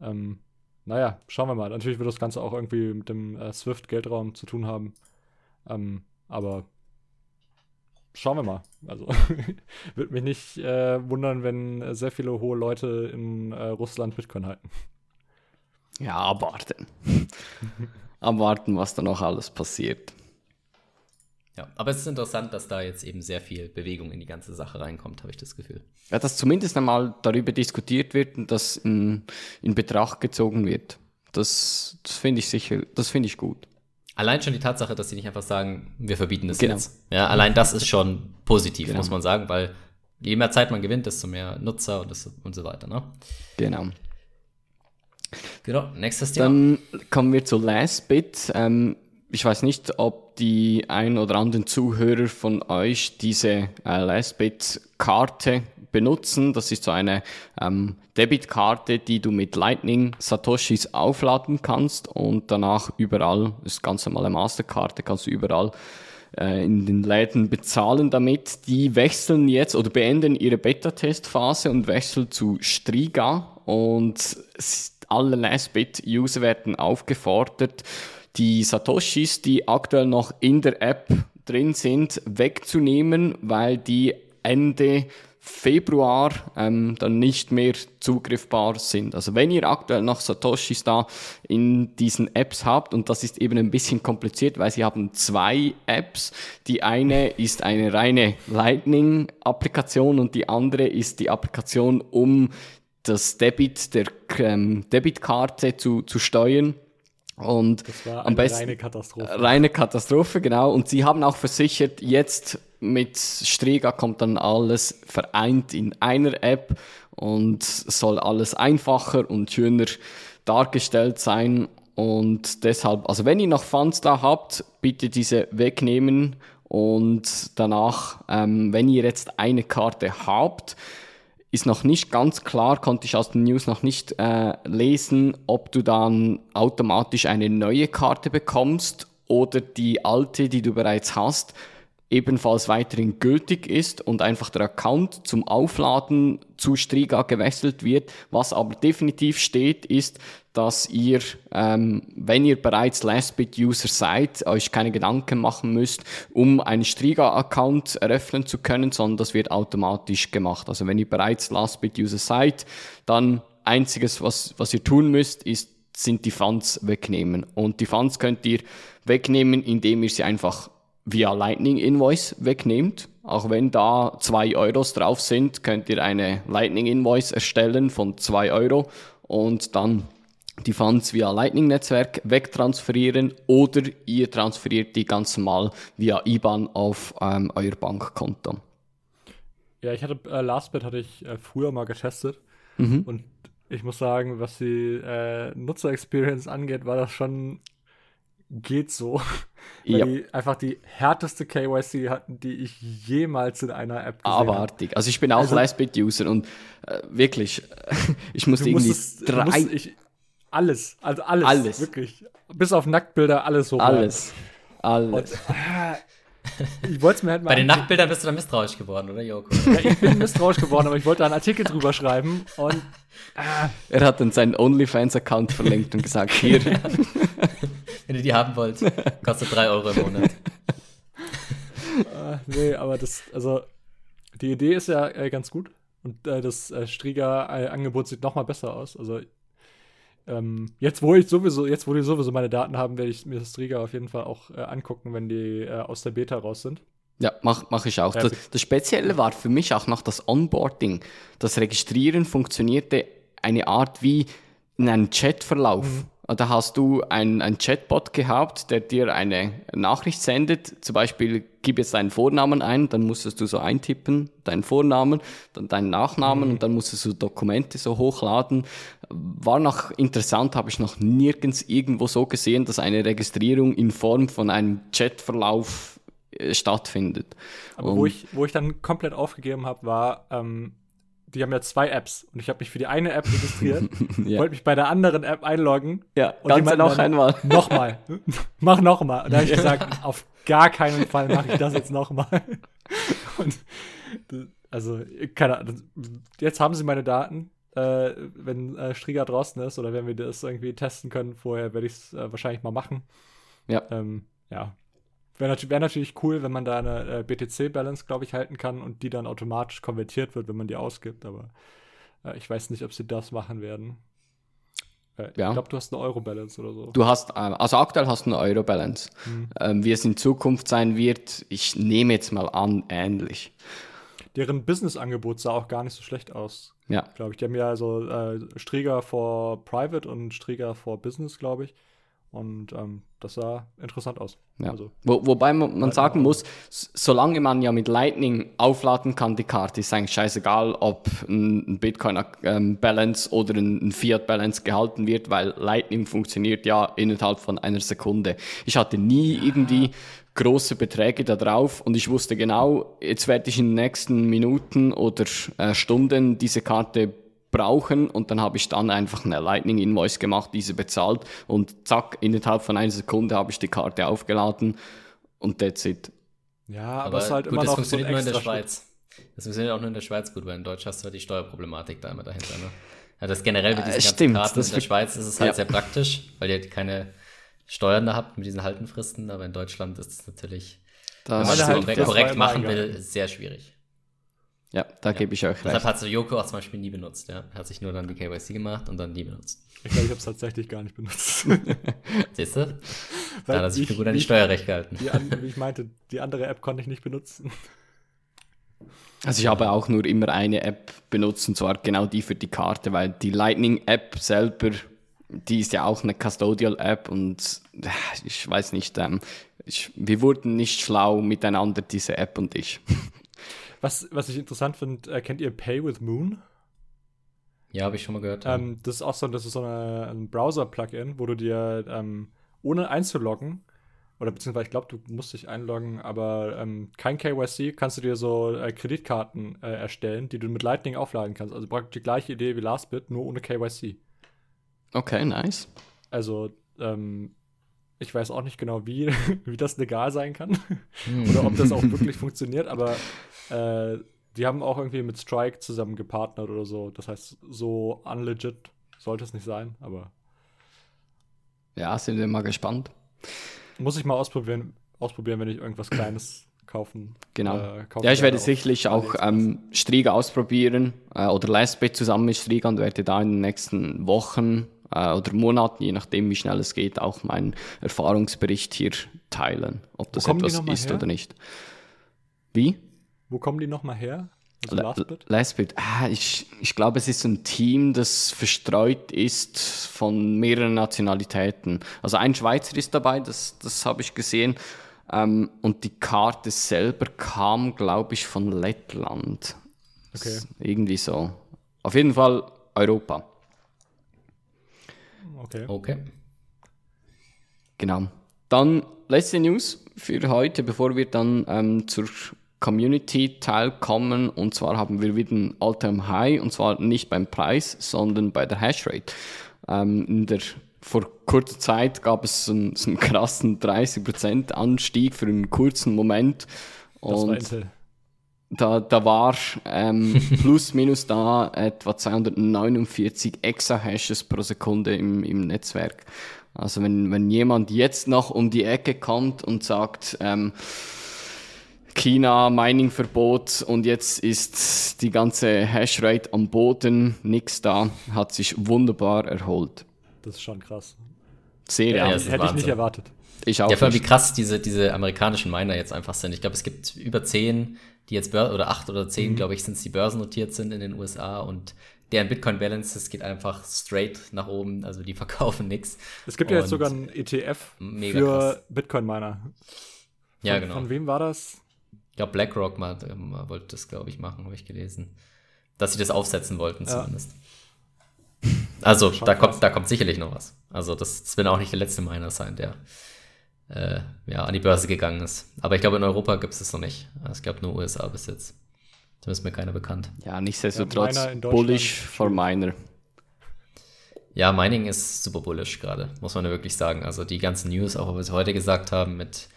Ähm, naja, schauen wir mal. Natürlich wird das Ganze auch irgendwie mit dem äh, Swift-Geldraum zu tun haben. Ähm, aber schauen wir mal. Also würde mich nicht äh, wundern, wenn sehr viele hohe Leute in äh, Russland Bitcoin halten. Ja, abwarten. abwarten, was da noch alles passiert. Ja, aber es ist interessant, dass da jetzt eben sehr viel Bewegung in die ganze Sache reinkommt, habe ich das Gefühl. Ja, dass zumindest einmal darüber diskutiert wird und das in, in Betracht gezogen wird. Das, das finde ich sicher, das finde ich gut. Allein schon die Tatsache, dass sie nicht einfach sagen, wir verbieten das genau. jetzt. Ja, allein das ist schon positiv, genau. muss man sagen, weil je mehr Zeit man gewinnt, desto mehr Nutzer und, das, und so weiter. Ne? Genau. Genau, nächstes Thema. Dann kommen wir zu Lastbit. Ähm, ich weiß nicht, ob die ein oder anderen Zuhörer von euch diese äh, Lastbit-Karte benutzen. Das ist so eine ähm, Debitkarte, die du mit Lightning Satoshis aufladen kannst und danach überall, das ist ganz normale Masterkarte, kannst du überall äh, in den Läden bezahlen damit. Die wechseln jetzt oder beenden ihre Beta-Testphase und wechseln zu Striga und alle Lastbit-User werden aufgefordert, die Satoshis, die aktuell noch in der App drin sind, wegzunehmen, weil die Ende Februar ähm, dann nicht mehr zugriffbar sind. Also wenn ihr aktuell noch Satoshis da in diesen Apps habt, und das ist eben ein bisschen kompliziert, weil sie haben zwei Apps. Die eine ist eine reine Lightning-Applikation und die andere ist die Applikation, um das Debit der ähm, Debitkarte zu, zu steuern. Und das war eine am besten, reine Katastrophe. Reine Katastrophe, genau. Und sie haben auch versichert, jetzt mit Striga kommt dann alles vereint in einer App und soll alles einfacher und schöner dargestellt sein. Und deshalb, also wenn ihr noch Funds da habt, bitte diese wegnehmen und danach, ähm, wenn ihr jetzt eine Karte habt, ist noch nicht ganz klar, konnte ich aus den News noch nicht äh, lesen, ob du dann automatisch eine neue Karte bekommst oder die alte, die du bereits hast, ebenfalls weiterhin gültig ist und einfach der Account zum Aufladen zu Striga gewechselt wird. Was aber definitiv steht, ist, dass ihr, ähm, wenn ihr bereits Lastbit-User seid, euch keine Gedanken machen müsst, um einen Striga-Account eröffnen zu können, sondern das wird automatisch gemacht. Also wenn ihr bereits Lastbit-User seid, dann einziges, was, was ihr tun müsst, ist, sind die Funds wegnehmen. Und die Funds könnt ihr wegnehmen, indem ihr sie einfach via Lightning Invoice wegnehmt. Auch wenn da zwei Euros drauf sind, könnt ihr eine Lightning Invoice erstellen von zwei Euro und dann die Funds via Lightning Netzwerk wegtransferieren oder ihr transferiert die ganz normal via IBAN auf ähm, euer Bankkonto. Ja, ich hatte äh, Lastbit hatte ich äh, früher mal getestet mhm. und ich muss sagen, was die äh, Nutzer-Experience angeht, war das schon geht so. Weil ja. die einfach die härteste KYC hatten, die ich jemals in einer App gesehen habe. Abartig. Also ich bin auch also, Lastbit-User und äh, wirklich, ich musste irgendwie musstest, drei... Musst, ich, alles, also alles, alles. Wirklich. Bis auf Nacktbilder, alles so. Alles. Alles. Und, äh, ich wollte es mir halt mal. Bei den Nacktbildern bist du dann misstrauisch geworden, oder, Joko? Ja, ich bin misstrauisch geworden, aber ich wollte da einen Artikel drüber schreiben und. Äh. Er hat dann seinen OnlyFans-Account verlinkt und gesagt: Hier. Wenn ihr die haben wollt, kostet 3 Euro im Monat. uh, nee, aber das, also, die Idee ist ja äh, ganz gut. Und äh, das äh, Striga-Angebot sieht noch mal besser aus. Also, ähm, jetzt, wo ich sowieso, jetzt, wo die sowieso meine Daten haben, werde ich mir das Striga auf jeden Fall auch äh, angucken, wenn die äh, aus der Beta raus sind. Ja, mache mach ich auch. Das, das, Spezielle war für mich auch noch das Onboarding. Das Registrieren funktionierte eine Art wie in einem Chatverlauf. Mhm. Da hast du einen, einen Chatbot gehabt, der dir eine Nachricht sendet. Zum Beispiel, gib jetzt deinen Vornamen ein, dann musstest du so eintippen, deinen Vornamen, dann deinen Nachnamen mhm. und dann musstest du Dokumente so hochladen. War noch interessant, habe ich noch nirgends irgendwo so gesehen, dass eine Registrierung in Form von einem Chatverlauf äh, stattfindet. Aber wo ich, wo ich dann komplett aufgegeben habe, war, ähm, die haben ja zwei Apps und ich habe mich für die eine App registriert, ja. wollte mich bei der anderen App einloggen. Ja, und ganz noch einmal. Nochmal. Mach nochmal. Und da habe ich gesagt, auf gar keinen Fall mache ich das jetzt nochmal. Und also, keine Ahnung, jetzt haben sie meine Daten. Äh, wenn äh, Strieger draußen ist oder wenn wir das irgendwie testen können vorher, werde ich es äh, wahrscheinlich mal machen. Ja. Ähm, ja. Wäre nat wär natürlich cool, wenn man da eine äh, BTC-Balance, glaube ich, halten kann und die dann automatisch konvertiert wird, wenn man die ausgibt. Aber äh, ich weiß nicht, ob sie das machen werden. Äh, ja. Ich glaube, du hast eine Euro-Balance oder so. Du hast, also aktuell hast du eine Euro-Balance. Mhm. Ähm, wie es in Zukunft sein wird, ich nehme jetzt mal an, ähnlich. Deren Business-Angebot sah auch gar nicht so schlecht aus. Ja. Glaube ich. Die haben ja so äh, Strieger for Private und Strieger for Business, glaube ich. Und ähm, das sah interessant aus. Ja. Also, Wo, wobei man, man sagen muss, solange man ja mit Lightning aufladen kann, die Karte, ist eigentlich scheißegal, ob ein Bitcoin ähm, oder ein Fiat Balance gehalten wird, weil Lightning funktioniert ja innerhalb von einer Sekunde. Ich hatte nie irgendwie große Beträge da drauf und ich wusste genau, jetzt werde ich in den nächsten Minuten oder äh, Stunden diese Karte brauchen und dann habe ich dann einfach eine Lightning Invoice gemacht, diese bezahlt und zack, innerhalb von einer Sekunde habe ich die Karte aufgeladen und that's it. Ja, aber, aber es ist halt gut, immer das noch funktioniert so nur in der Schweiz. Das funktioniert auch nur in der Schweiz gut, weil in Deutschland hast du halt die Steuerproblematik da immer dahinter. Ne? Ja, das generell mit diesen äh, stimmt, Karten in der Schweiz ist es halt ja. sehr praktisch, weil ihr halt keine Steuern da habt mit diesen Haltenfristen, aber in Deutschland ist es natürlich, das wenn man das halt korrekt machen will, sehr schwierig. Ja, da ja. gebe ich euch recht. Deshalb hat Yoko auch zum Beispiel nie benutzt. Ja. Er hat sich nur dann die KYC gemacht und dann nie benutzt. Ich glaube, ich habe es tatsächlich gar nicht benutzt. Siehst du? Da hat er sich gut an die Steuerrecht gehalten. Die wie ich meinte, die andere App konnte ich nicht benutzen. Also ich habe auch nur immer eine App benutzt und zwar genau die für die Karte, weil die Lightning-App selber, die ist ja auch eine Custodial-App und äh, ich weiß nicht, ähm, ich, wir wurden nicht schlau miteinander, diese App und ich. Was, was ich interessant finde, äh, kennt ihr Pay with Moon? Ja, habe ich schon mal gehört. Ähm, das ist auch so, das ist so eine, ein Browser-Plugin, wo du dir ähm, ohne einzuloggen, oder beziehungsweise ich glaube, du musst dich einloggen, aber ähm, kein KYC, kannst du dir so äh, Kreditkarten äh, erstellen, die du mit Lightning aufladen kannst. Also praktisch die gleiche Idee wie LastBit, nur ohne KYC. Okay, nice. Also, ähm, ich weiß auch nicht genau, wie, wie das legal sein kann. Hm. Oder ob das auch wirklich funktioniert, aber äh, die haben auch irgendwie mit Strike zusammen gepartnert oder so. Das heißt, so unlegit sollte es nicht sein, aber. Ja, sind wir mal gespannt. Muss ich mal ausprobieren, ausprobieren wenn ich irgendwas Kleines kaufen. Genau. Äh, kaufen ja, ich werde sicherlich auch ähm, Strieger ausprobieren äh, oder Lastbit zusammen mit Strieger und werde da in den nächsten Wochen äh, oder Monaten, je nachdem wie schnell es geht, auch meinen Erfahrungsbericht hier teilen, ob das etwas ist her? oder nicht. Wie? Wo kommen die nochmal her? Also Lastbit? Lastbit. Ah, ich, ich glaube, es ist ein Team, das verstreut ist von mehreren Nationalitäten. Also ein Schweizer ist dabei, das, das habe ich gesehen. Ähm, und die Karte selber kam, glaube ich, von Lettland. Okay. Irgendwie so. Auf jeden Fall Europa. Okay. Okay. Genau. Dann letzte News für heute, bevor wir dann ähm, zur Community-Teil kommen. Und zwar haben wir wieder ein All-Time High und zwar nicht beim Preis, sondern bei der Hashrate. Ähm, in der, vor kurzer Zeit gab es einen, so einen krassen 30% Anstieg für einen kurzen Moment. Und Da, da war ähm, plus minus da etwa 249 Exahashes pro Sekunde im, im Netzwerk. Also wenn, wenn jemand jetzt noch um die Ecke kommt und sagt, ähm, China Mining-Verbot und jetzt ist die ganze Hashrate am Boden, nichts da, hat sich wunderbar erholt. Das ist schon krass. Sehr, ja, ja. Hätte Wahnsinn. ich nicht erwartet. Ich auch. Ja, vor allem wie krass diese, diese amerikanischen Miner jetzt einfach sind. Ich glaube, es gibt über zehn, die jetzt Börse, oder acht oder zehn, mhm. glaube ich, sind es, die börsennotiert sind in den USA und deren Bitcoin Balances geht einfach straight nach oben, also die verkaufen nichts. Es gibt ja jetzt sogar einen ETF für Bitcoin Miner. Ja, genau. Von wem war das? Ja, BlackRock mal, mal wollte das, glaube ich, machen, habe ich gelesen. Dass sie das aufsetzen wollten, zumindest. Ja. Also, da kommt, da kommt sicherlich noch was. Also, das, das wird auch nicht der letzte Miner sein, der äh, ja, an die Börse gegangen ist. Aber ich glaube, in Europa gibt es das noch nicht. Es gab nur USA bis jetzt. Da ist mir keiner bekannt. Ja, nichtsdestotrotz ja, bullish for Miner. Ja, Mining ist super bullish gerade, muss man ja wirklich sagen. Also die ganzen News, auch was wir heute gesagt haben, mit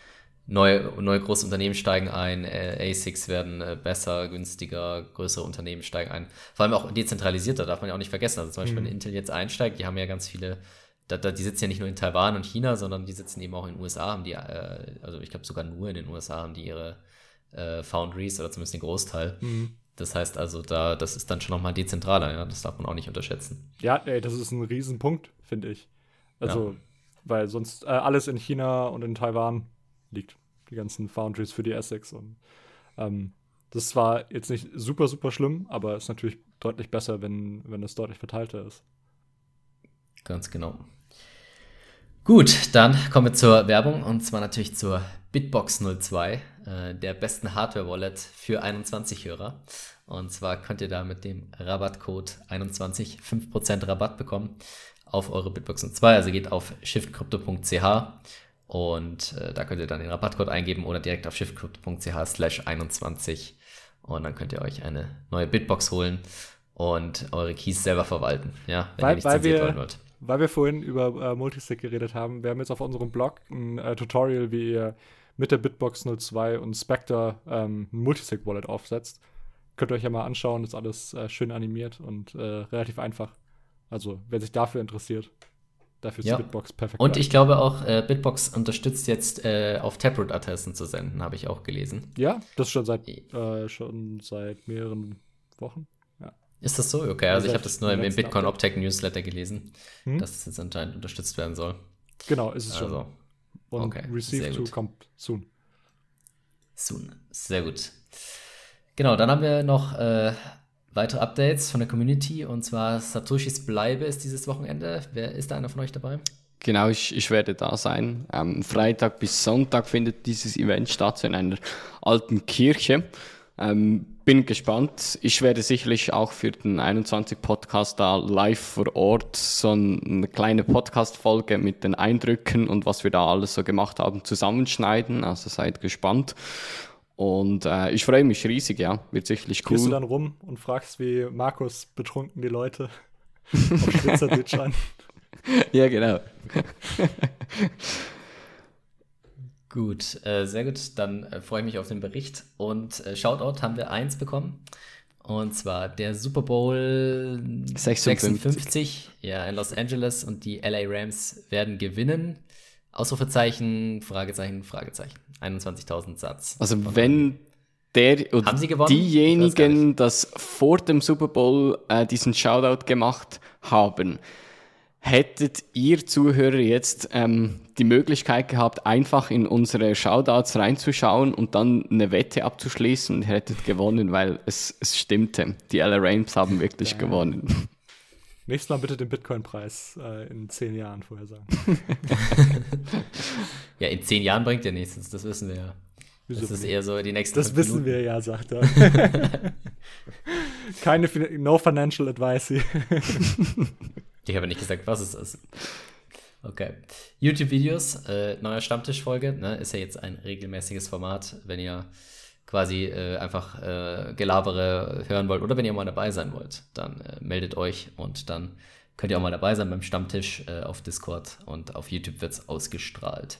neue, neue große Unternehmen steigen ein, äh, ASICs werden äh, besser, günstiger, größere Unternehmen steigen ein. Vor allem auch dezentralisierter, darf man ja auch nicht vergessen. Also zum Beispiel, mhm. wenn Intel jetzt einsteigt, die haben ja ganz viele, da, da, die sitzen ja nicht nur in Taiwan und China, sondern die sitzen eben auch in den USA, haben die, äh, also ich glaube sogar nur in den USA haben die ihre äh, Foundries oder zumindest den Großteil. Mhm. Das heißt also, da, das ist dann schon nochmal dezentraler, ja, das darf man auch nicht unterschätzen. Ja, ey, das ist ein Riesenpunkt, finde ich. Also, ja. weil sonst alles in China und in Taiwan liegt. Die ganzen Foundries für die Essex. Und ähm, das war jetzt nicht super, super schlimm, aber ist natürlich deutlich besser, wenn, wenn es deutlich verteilter ist. Ganz genau. Gut, dann kommen wir zur Werbung und zwar natürlich zur Bitbox 02, äh, der besten Hardware-Wallet für 21-Hörer. Und zwar könnt ihr da mit dem Rabattcode 21 5% Rabatt bekommen auf eure Bitbox 02. Also geht auf shiftcrypto.ch und äh, da könnt ihr dann den Rabattcode eingeben oder direkt auf shiftcrypto.ch slash 21 und dann könnt ihr euch eine neue Bitbox holen und eure Keys selber verwalten, ja, wenn weil, ihr nicht weil wir, wollt. Weil wir vorhin über äh, Multisig geredet haben, wir haben jetzt auf unserem Blog ein äh, Tutorial, wie ihr mit der Bitbox 02 und Spectre ähm, ein Multisig-Wallet aufsetzt. Könnt ihr euch ja mal anschauen, ist alles äh, schön animiert und äh, relativ einfach. Also, wer sich dafür interessiert. Dafür ist ja. Bitbox perfekt. Und ich glaube auch, äh, Bitbox unterstützt jetzt äh, auf Taproot-Adressen zu senden, habe ich auch gelesen. Ja, das schon seit, äh, schon seit mehreren Wochen. Ja. Ist das so? Okay, also ich habe das nur im, im Bitcoin Optech Newsletter gelesen, hm? dass es jetzt anscheinend unterstützt werden soll. Genau, ist es also, schon. Und okay, Receive to kommt soon. Soon, sehr gut. Genau, dann haben wir noch äh, weitere Updates von der Community und zwar Satoshis Bleibe ist dieses Wochenende. Wer ist da einer von euch dabei? Genau, ich, ich werde da sein. Ähm, Freitag bis Sonntag findet dieses Event statt in einer alten Kirche. Ähm, bin gespannt. Ich werde sicherlich auch für den 21 Podcast da live vor Ort so eine kleine Podcast-Folge mit den Eindrücken und was wir da alles so gemacht haben zusammenschneiden. Also seid gespannt. Und äh, ich freue mich riesig, ja. Wird sicherlich cool. Gehst du dann rum und fragst, wie Markus betrunken die Leute auf Schweizerdeutsch an? ja, genau. gut, äh, sehr gut. Dann äh, freue ich mich auf den Bericht. Und äh, Shoutout haben wir eins bekommen. Und zwar der Super Bowl 56. 56 ja, in Los Angeles und die LA Rams werden gewinnen. Ausrufezeichen, Fragezeichen, Fragezeichen. 21.000 Satz. Also wenn der oder diejenigen, das vor dem Super Bowl äh, diesen Shoutout gemacht haben, hättet ihr Zuhörer jetzt ähm, die Möglichkeit gehabt, einfach in unsere Shoutouts reinzuschauen und dann eine Wette abzuschließen und ihr hättet gewonnen, weil es, es stimmte. Die LA Rams haben wirklich ja. gewonnen. Nächstes Mal bitte den Bitcoin-Preis äh, in zehn Jahren vorher sagen. ja, in zehn Jahren bringt ja nichts, das wissen wir ja. Wieso das ist eher so die nächsten Das wissen Minuten. wir ja, sagt er. Keine, no financial advice. ich habe nicht gesagt, was ist das? Okay. YouTube-Videos, äh, neuer Stammtischfolge, ne, ist ja jetzt ein regelmäßiges Format, wenn ihr quasi äh, einfach äh, Gelabere hören wollt oder wenn ihr mal dabei sein wollt, dann äh, meldet euch und dann könnt ihr auch mal dabei sein beim Stammtisch äh, auf Discord und auf YouTube wird es ausgestrahlt.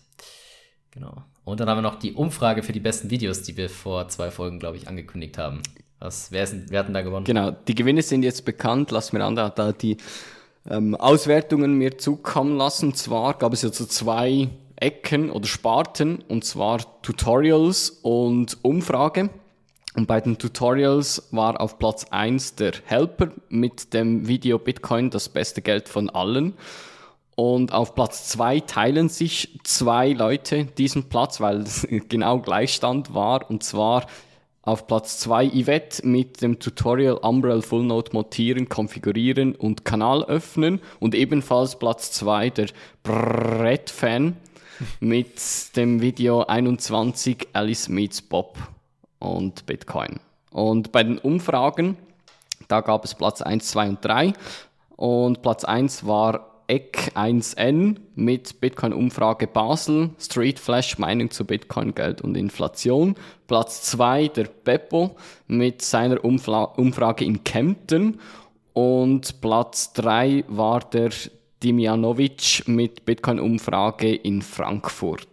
Genau. Und dann haben wir noch die Umfrage für die besten Videos, die wir vor zwei Folgen, glaube ich, angekündigt haben. Was, wer, ist, wer hat denn da gewonnen? Genau, die Gewinne sind jetzt bekannt. Lass mir an, da, die ähm, Auswertungen mir zukommen lassen. Zwar gab es ja so zwei Ecken oder Sparten, und zwar Tutorials und Umfrage. Und bei den Tutorials war auf Platz 1 der Helper mit dem Video Bitcoin das beste Geld von allen. Und auf Platz 2 teilen sich zwei Leute diesen Platz, weil es genau Gleichstand war. Und zwar auf Platz 2 Yvette mit dem Tutorial Umbrella Full Note montieren, konfigurieren und Kanal öffnen. Und ebenfalls Platz 2 der Brett-Fan mit dem Video 21 Alice meets Bob und Bitcoin. Und bei den Umfragen, da gab es Platz 1, 2 und 3. Und Platz 1 war ECK 1N mit Bitcoin-Umfrage Basel, Street Flash Meinung zu Bitcoin, Geld und Inflation. Platz 2 der Beppo mit seiner Umfla Umfrage in Kempten. Und Platz 3 war der Dimjanovic mit Bitcoin-Umfrage in Frankfurt.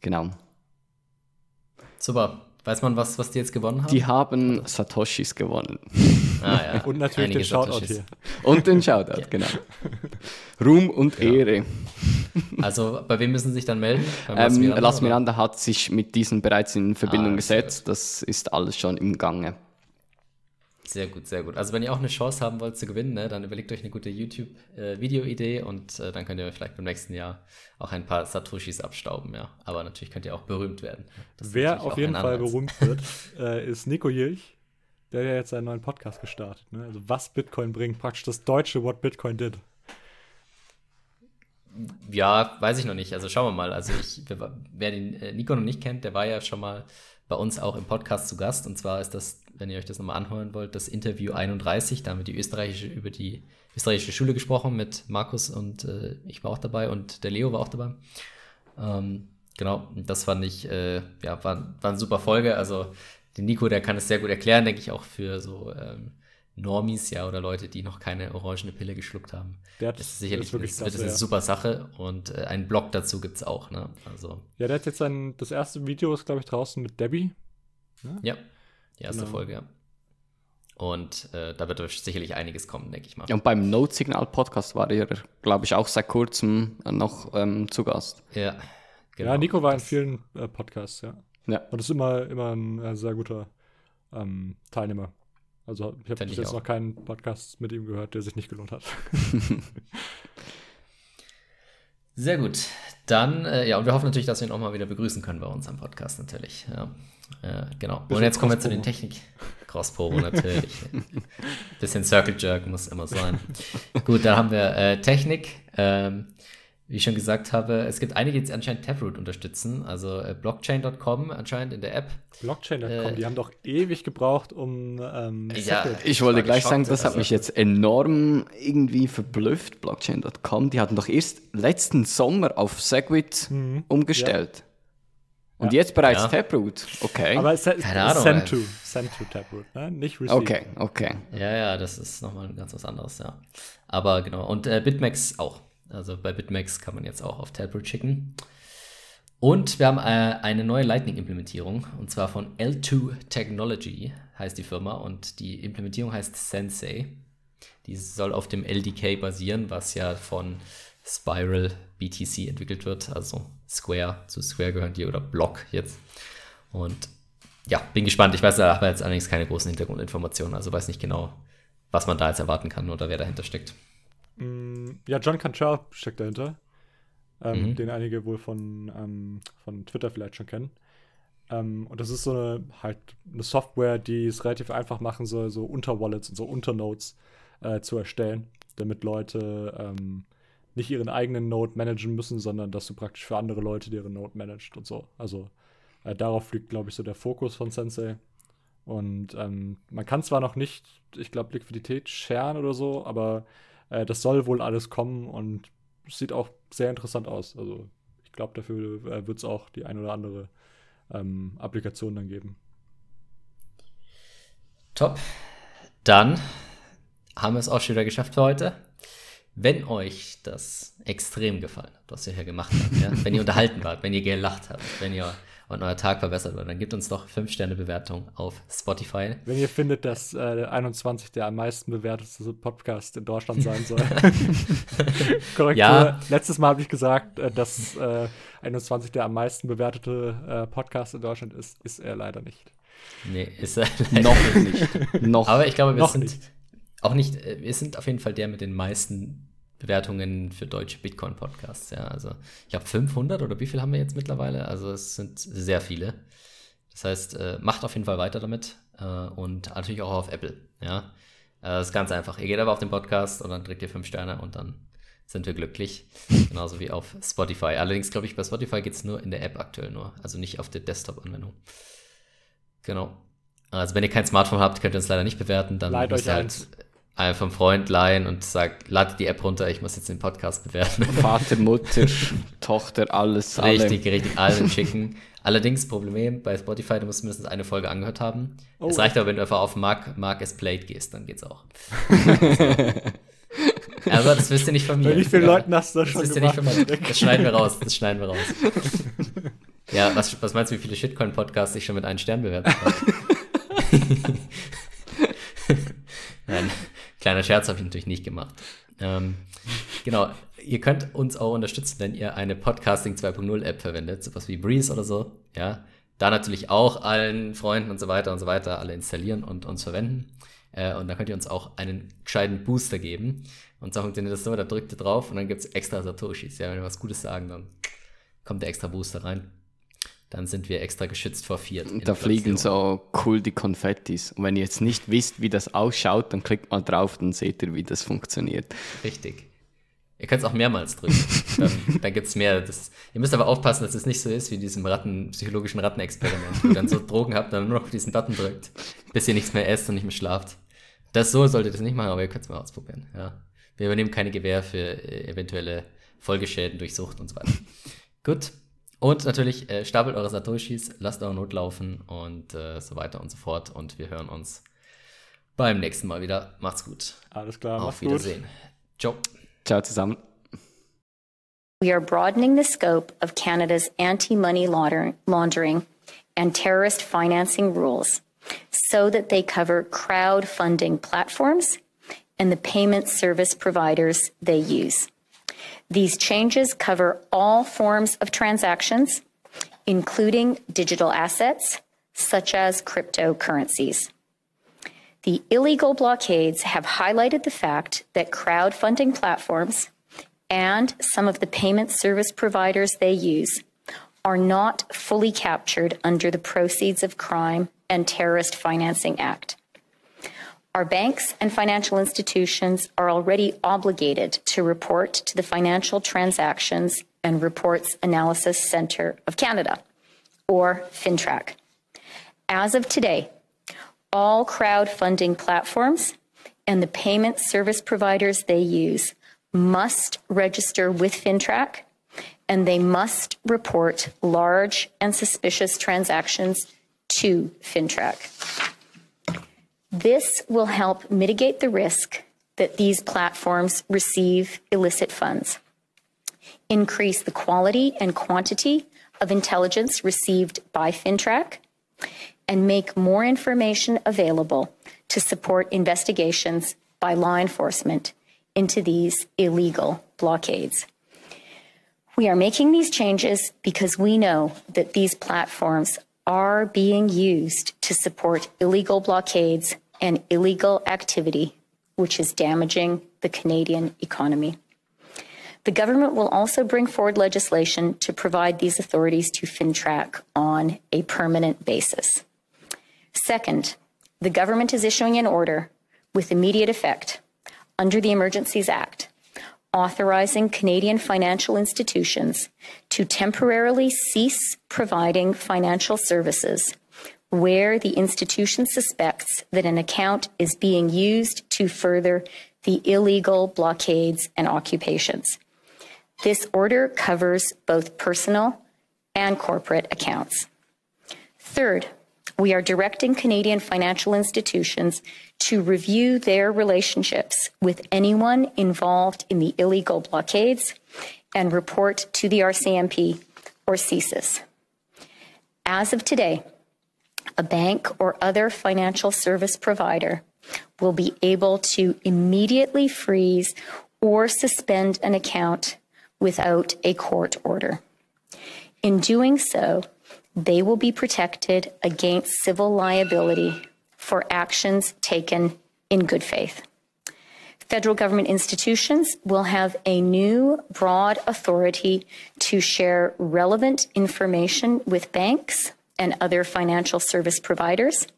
Genau. Super. Weiß man, was, was die jetzt gewonnen haben? Die haben Satoshis gewonnen. Ah, ja. Und natürlich Einige den Shoutout Satoshis. hier. Und den Shoutout, okay. genau. Ruhm und ja. Ehre. Also, bei wem müssen Sie sich dann melden? Ähm, Las Miranda hat sich mit diesen bereits in Verbindung ah, gesetzt. Das ist alles schon im Gange. Sehr gut, sehr gut. Also wenn ihr auch eine Chance haben wollt zu gewinnen, ne, dann überlegt euch eine gute YouTube-Video-Idee äh, und äh, dann könnt ihr vielleicht beim nächsten Jahr auch ein paar Satoshis abstauben, ja. Aber natürlich könnt ihr auch berühmt werden. Wer auf jeden Fall berühmt wird, äh, ist Nico Jilch. Der hat ja jetzt einen neuen Podcast gestartet. Ne? Also was Bitcoin bringt, praktisch das deutsche What Bitcoin did. Ja, weiß ich noch nicht. Also schauen wir mal. Also ich, wer den äh, Nico noch nicht kennt, der war ja schon mal bei uns auch im Podcast zu Gast. Und zwar ist das wenn ihr euch das nochmal anhören wollt, das Interview 31. Da haben wir die österreichische, über die österreichische Schule gesprochen mit Markus und äh, ich war auch dabei und der Leo war auch dabei. Ähm, genau, das fand ich, äh, ja, war, war eine super Folge. Also, den Nico, der kann es sehr gut erklären, denke ich, auch für so ähm, Normis, ja, oder Leute, die noch keine orangene Pille geschluckt haben. Der das ist sicherlich das ist, das ist eine ja. super Sache und äh, einen Blog dazu gibt es auch, ne? Also. Ja, der hat jetzt sein, das erste Video ist, glaube ich, draußen mit Debbie. Ne? Ja. Die erste genau. Folge, ja. Und äh, da wird sicherlich einiges kommen, denke ich mal. Und beim Note Signal Podcast war er, glaube ich, auch seit kurzem noch ähm, zu Gast. Ja, genau. Ja, Nico war in vielen äh, Podcasts, ja. ja. Und ist immer, immer ein äh, sehr guter ähm, Teilnehmer. Also ich habe bis jetzt auch. noch keinen Podcast mit ihm gehört, der sich nicht gelohnt hat. Sehr gut. Dann, äh, ja, und wir hoffen natürlich, dass wir ihn auch mal wieder begrüßen können bei uns am Podcast, natürlich. Ja, äh, genau. und jetzt kommen wir zu den Technik. Cross-Promo natürlich. Bisschen Circle Jerk muss immer sein. Gut, dann haben wir äh, Technik. Ähm, wie ich schon gesagt habe, es gibt einige, die anscheinend Taproot unterstützen, also äh, Blockchain.com anscheinend in der App. Blockchain.com, äh, die haben doch ewig gebraucht, um. Ähm, ja, ich wollte gleich sagen, das hat mich jetzt enorm irgendwie verblüfft. Blockchain.com, die hatten doch erst letzten Sommer auf Segwit mhm, umgestellt. Ja. Und ja. jetzt bereits ja. Taproot, okay. Aber es ist Send to, Send to Taproot, ne? nicht Receive. Okay, okay. Ja, ja, das ist nochmal ganz was anderes, ja. Aber genau, und äh, BitMEX auch. Also bei BitMEX kann man jetzt auch auf Taproot schicken. Und wir haben äh, eine neue Lightning-Implementierung und zwar von L2 Technology heißt die Firma und die Implementierung heißt Sensei. Die soll auf dem LDK basieren, was ja von Spiral BTC entwickelt wird, also Square zu Square gehören die oder Block jetzt. Und ja, bin gespannt. Ich weiß, da habe jetzt allerdings keine großen Hintergrundinformationen, also weiß nicht genau, was man da jetzt erwarten kann oder wer dahinter steckt. Mm, ja, John Cantrell steckt dahinter. Ähm, mhm. Den einige wohl von, ähm, von Twitter vielleicht schon kennen. Ähm, und das ist so eine halt eine Software, die es relativ einfach machen soll, so Unterwallets und so Unternodes äh, zu erstellen, damit Leute ähm, nicht ihren eigenen Node managen müssen, sondern dass du praktisch für andere Leute deren Node managst und so. Also äh, darauf liegt, glaube ich, so der Fokus von Sensei. Und ähm, man kann zwar noch nicht, ich glaube, Liquidität scheren oder so, aber äh, das soll wohl alles kommen und sieht auch sehr interessant aus. Also ich glaube, dafür äh, wird es auch die ein oder andere ähm, Applikation dann geben. Top. Dann haben wir es auch schon wieder geschafft für heute. Wenn euch das extrem gefallen hat, was wir hier gemacht haben, ja? wenn ihr unterhalten wart, wenn ihr gelacht habt, wenn ihr und euer Tag verbessert wird, dann gebt uns doch 5-Sterne-Bewertung auf Spotify. Wenn ihr findet, dass äh, der 21 der am meisten bewertete Podcast in Deutschland sein soll. Korrektur. Ja. Letztes Mal habe ich gesagt, äh, dass äh, 21 der am meisten bewertete äh, Podcast in Deutschland ist. Ist er leider nicht. Nee, ist er leider noch nicht. noch. Aber ich glaube, wir sind nicht. auch nicht, äh, wir sind auf jeden Fall der mit den meisten Bewertungen für deutsche Bitcoin-Podcasts. Ja, also ich habe 500 oder wie viel haben wir jetzt mittlerweile? Also es sind sehr viele. Das heißt, äh, macht auf jeden Fall weiter damit äh, und natürlich auch auf Apple. Ja, äh, das ist ganz einfach. Ihr geht aber auf den Podcast und dann drückt ihr fünf Sterne und dann sind wir glücklich. Genauso wie auf Spotify. Allerdings glaube ich, bei Spotify geht es nur in der App aktuell nur, also nicht auf der Desktop-Anwendung. Genau. Also wenn ihr kein Smartphone habt, könnt ihr uns leider nicht bewerten. Dann Leiht müsst ihr halt eins vom Freund leihen und sagt, lade die App runter, ich muss jetzt den Podcast bewerten. Vater, Mutter, Tochter, alles. Richtig, alle. richtig, allen schicken. Allerdings, Problem bei Spotify, du musst mindestens eine Folge angehört haben. Oh. Es reicht aber, wenn du einfach auf Mark, Mark as Played gehst, dann geht's auch. aber das wisst ihr nicht von mir. Wie vielen ja. Leuten hast du das, das schon gemacht? Das schneiden wir raus, das schneiden wir raus. Ja, was, was meinst du, wie viele Shitcoin-Podcasts ich schon mit einem Stern bewertet habe? Nein, kleiner Scherz habe ich natürlich nicht gemacht. Ähm, genau, ihr könnt uns auch unterstützen, wenn ihr eine Podcasting 2.0 App verwendet, sowas wie Breeze oder so. Ja, da natürlich auch allen Freunden und so weiter und so weiter alle installieren und uns verwenden. Äh, und da könnt ihr uns auch einen gescheiten Booster geben. Und so funktioniert das so, da drückt ihr drauf und dann gibt es extra Satoshis. Ja, wenn wir was Gutes sagen, dann kommt der extra Booster rein. Dann sind wir extra geschützt vor vier. Da fliegen so cool die Konfettis. Und wenn ihr jetzt nicht wisst, wie das ausschaut, dann klickt mal drauf, dann seht ihr, wie das funktioniert. Richtig. Ihr könnt es auch mehrmals drücken. dann dann gibt es mehr. Das, ihr müsst aber aufpassen, dass es nicht so ist wie diesem Ratten, psychologischen Rattenexperiment, wo ihr dann so Drogen habt und dann nur noch auf diesen Button drückt, bis ihr nichts mehr esst und nicht mehr schlaft. Das so solltet ihr das nicht machen, aber ihr könnt es mal ausprobieren. Ja. Wir übernehmen keine Gewähr für äh, eventuelle Folgeschäden durch Sucht und so weiter. Gut. Und natürlich äh, stapelt eure Satoshis, lasst eure Not laufen und äh, so weiter und so fort. Und wir hören uns beim nächsten Mal wieder. Macht's gut. Alles klar. Auf Wiedersehen. Gut. Ciao. Ciao zusammen. We are broadening the scope of Canada's anti money laundering and terrorist financing rules so that they cover crowdfunding platforms and the payment service providers they use. These changes cover all forms of transactions, including digital assets such as cryptocurrencies. The illegal blockades have highlighted the fact that crowdfunding platforms and some of the payment service providers they use are not fully captured under the Proceeds of Crime and Terrorist Financing Act. Our banks and financial institutions are already obligated to report to the Financial Transactions and Reports Analysis Centre of Canada, or FinTrack. As of today, all crowdfunding platforms and the payment service providers they use must register with FinTrack and they must report large and suspicious transactions to FINTRAC. This will help mitigate the risk that these platforms receive illicit funds, increase the quality and quantity of intelligence received by FinTrack, and make more information available to support investigations by law enforcement into these illegal blockades. We are making these changes because we know that these platforms are being used to support illegal blockades and illegal activity, which is damaging the Canadian economy. The government will also bring forward legislation to provide these authorities to FinTrack on a permanent basis. Second, the government is issuing an order with immediate effect under the Emergencies Act authorizing Canadian financial institutions to temporarily cease providing financial services where the institution suspects that an account is being used to further the illegal blockades and occupations. This order covers both personal and corporate accounts. Third, we are directing Canadian financial institutions to review their relationships with anyone involved in the illegal blockades and report to the RCMP or CSIS. As of today, a bank or other financial service provider will be able to immediately freeze or suspend an account without a court order. In doing so, they will be protected against civil liability for actions taken in good faith. Federal government institutions will have a new broad authority to share relevant information with banks and other financial service providers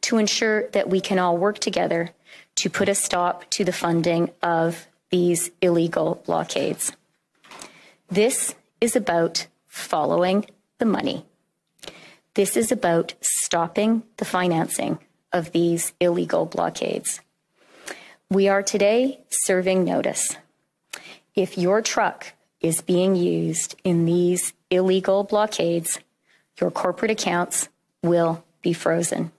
to ensure that we can all work together to put a stop to the funding of these illegal blockades. This is about following the money. This is about stopping the financing of these illegal blockades. We are today serving notice. If your truck is being used in these illegal blockades, your corporate accounts will be frozen.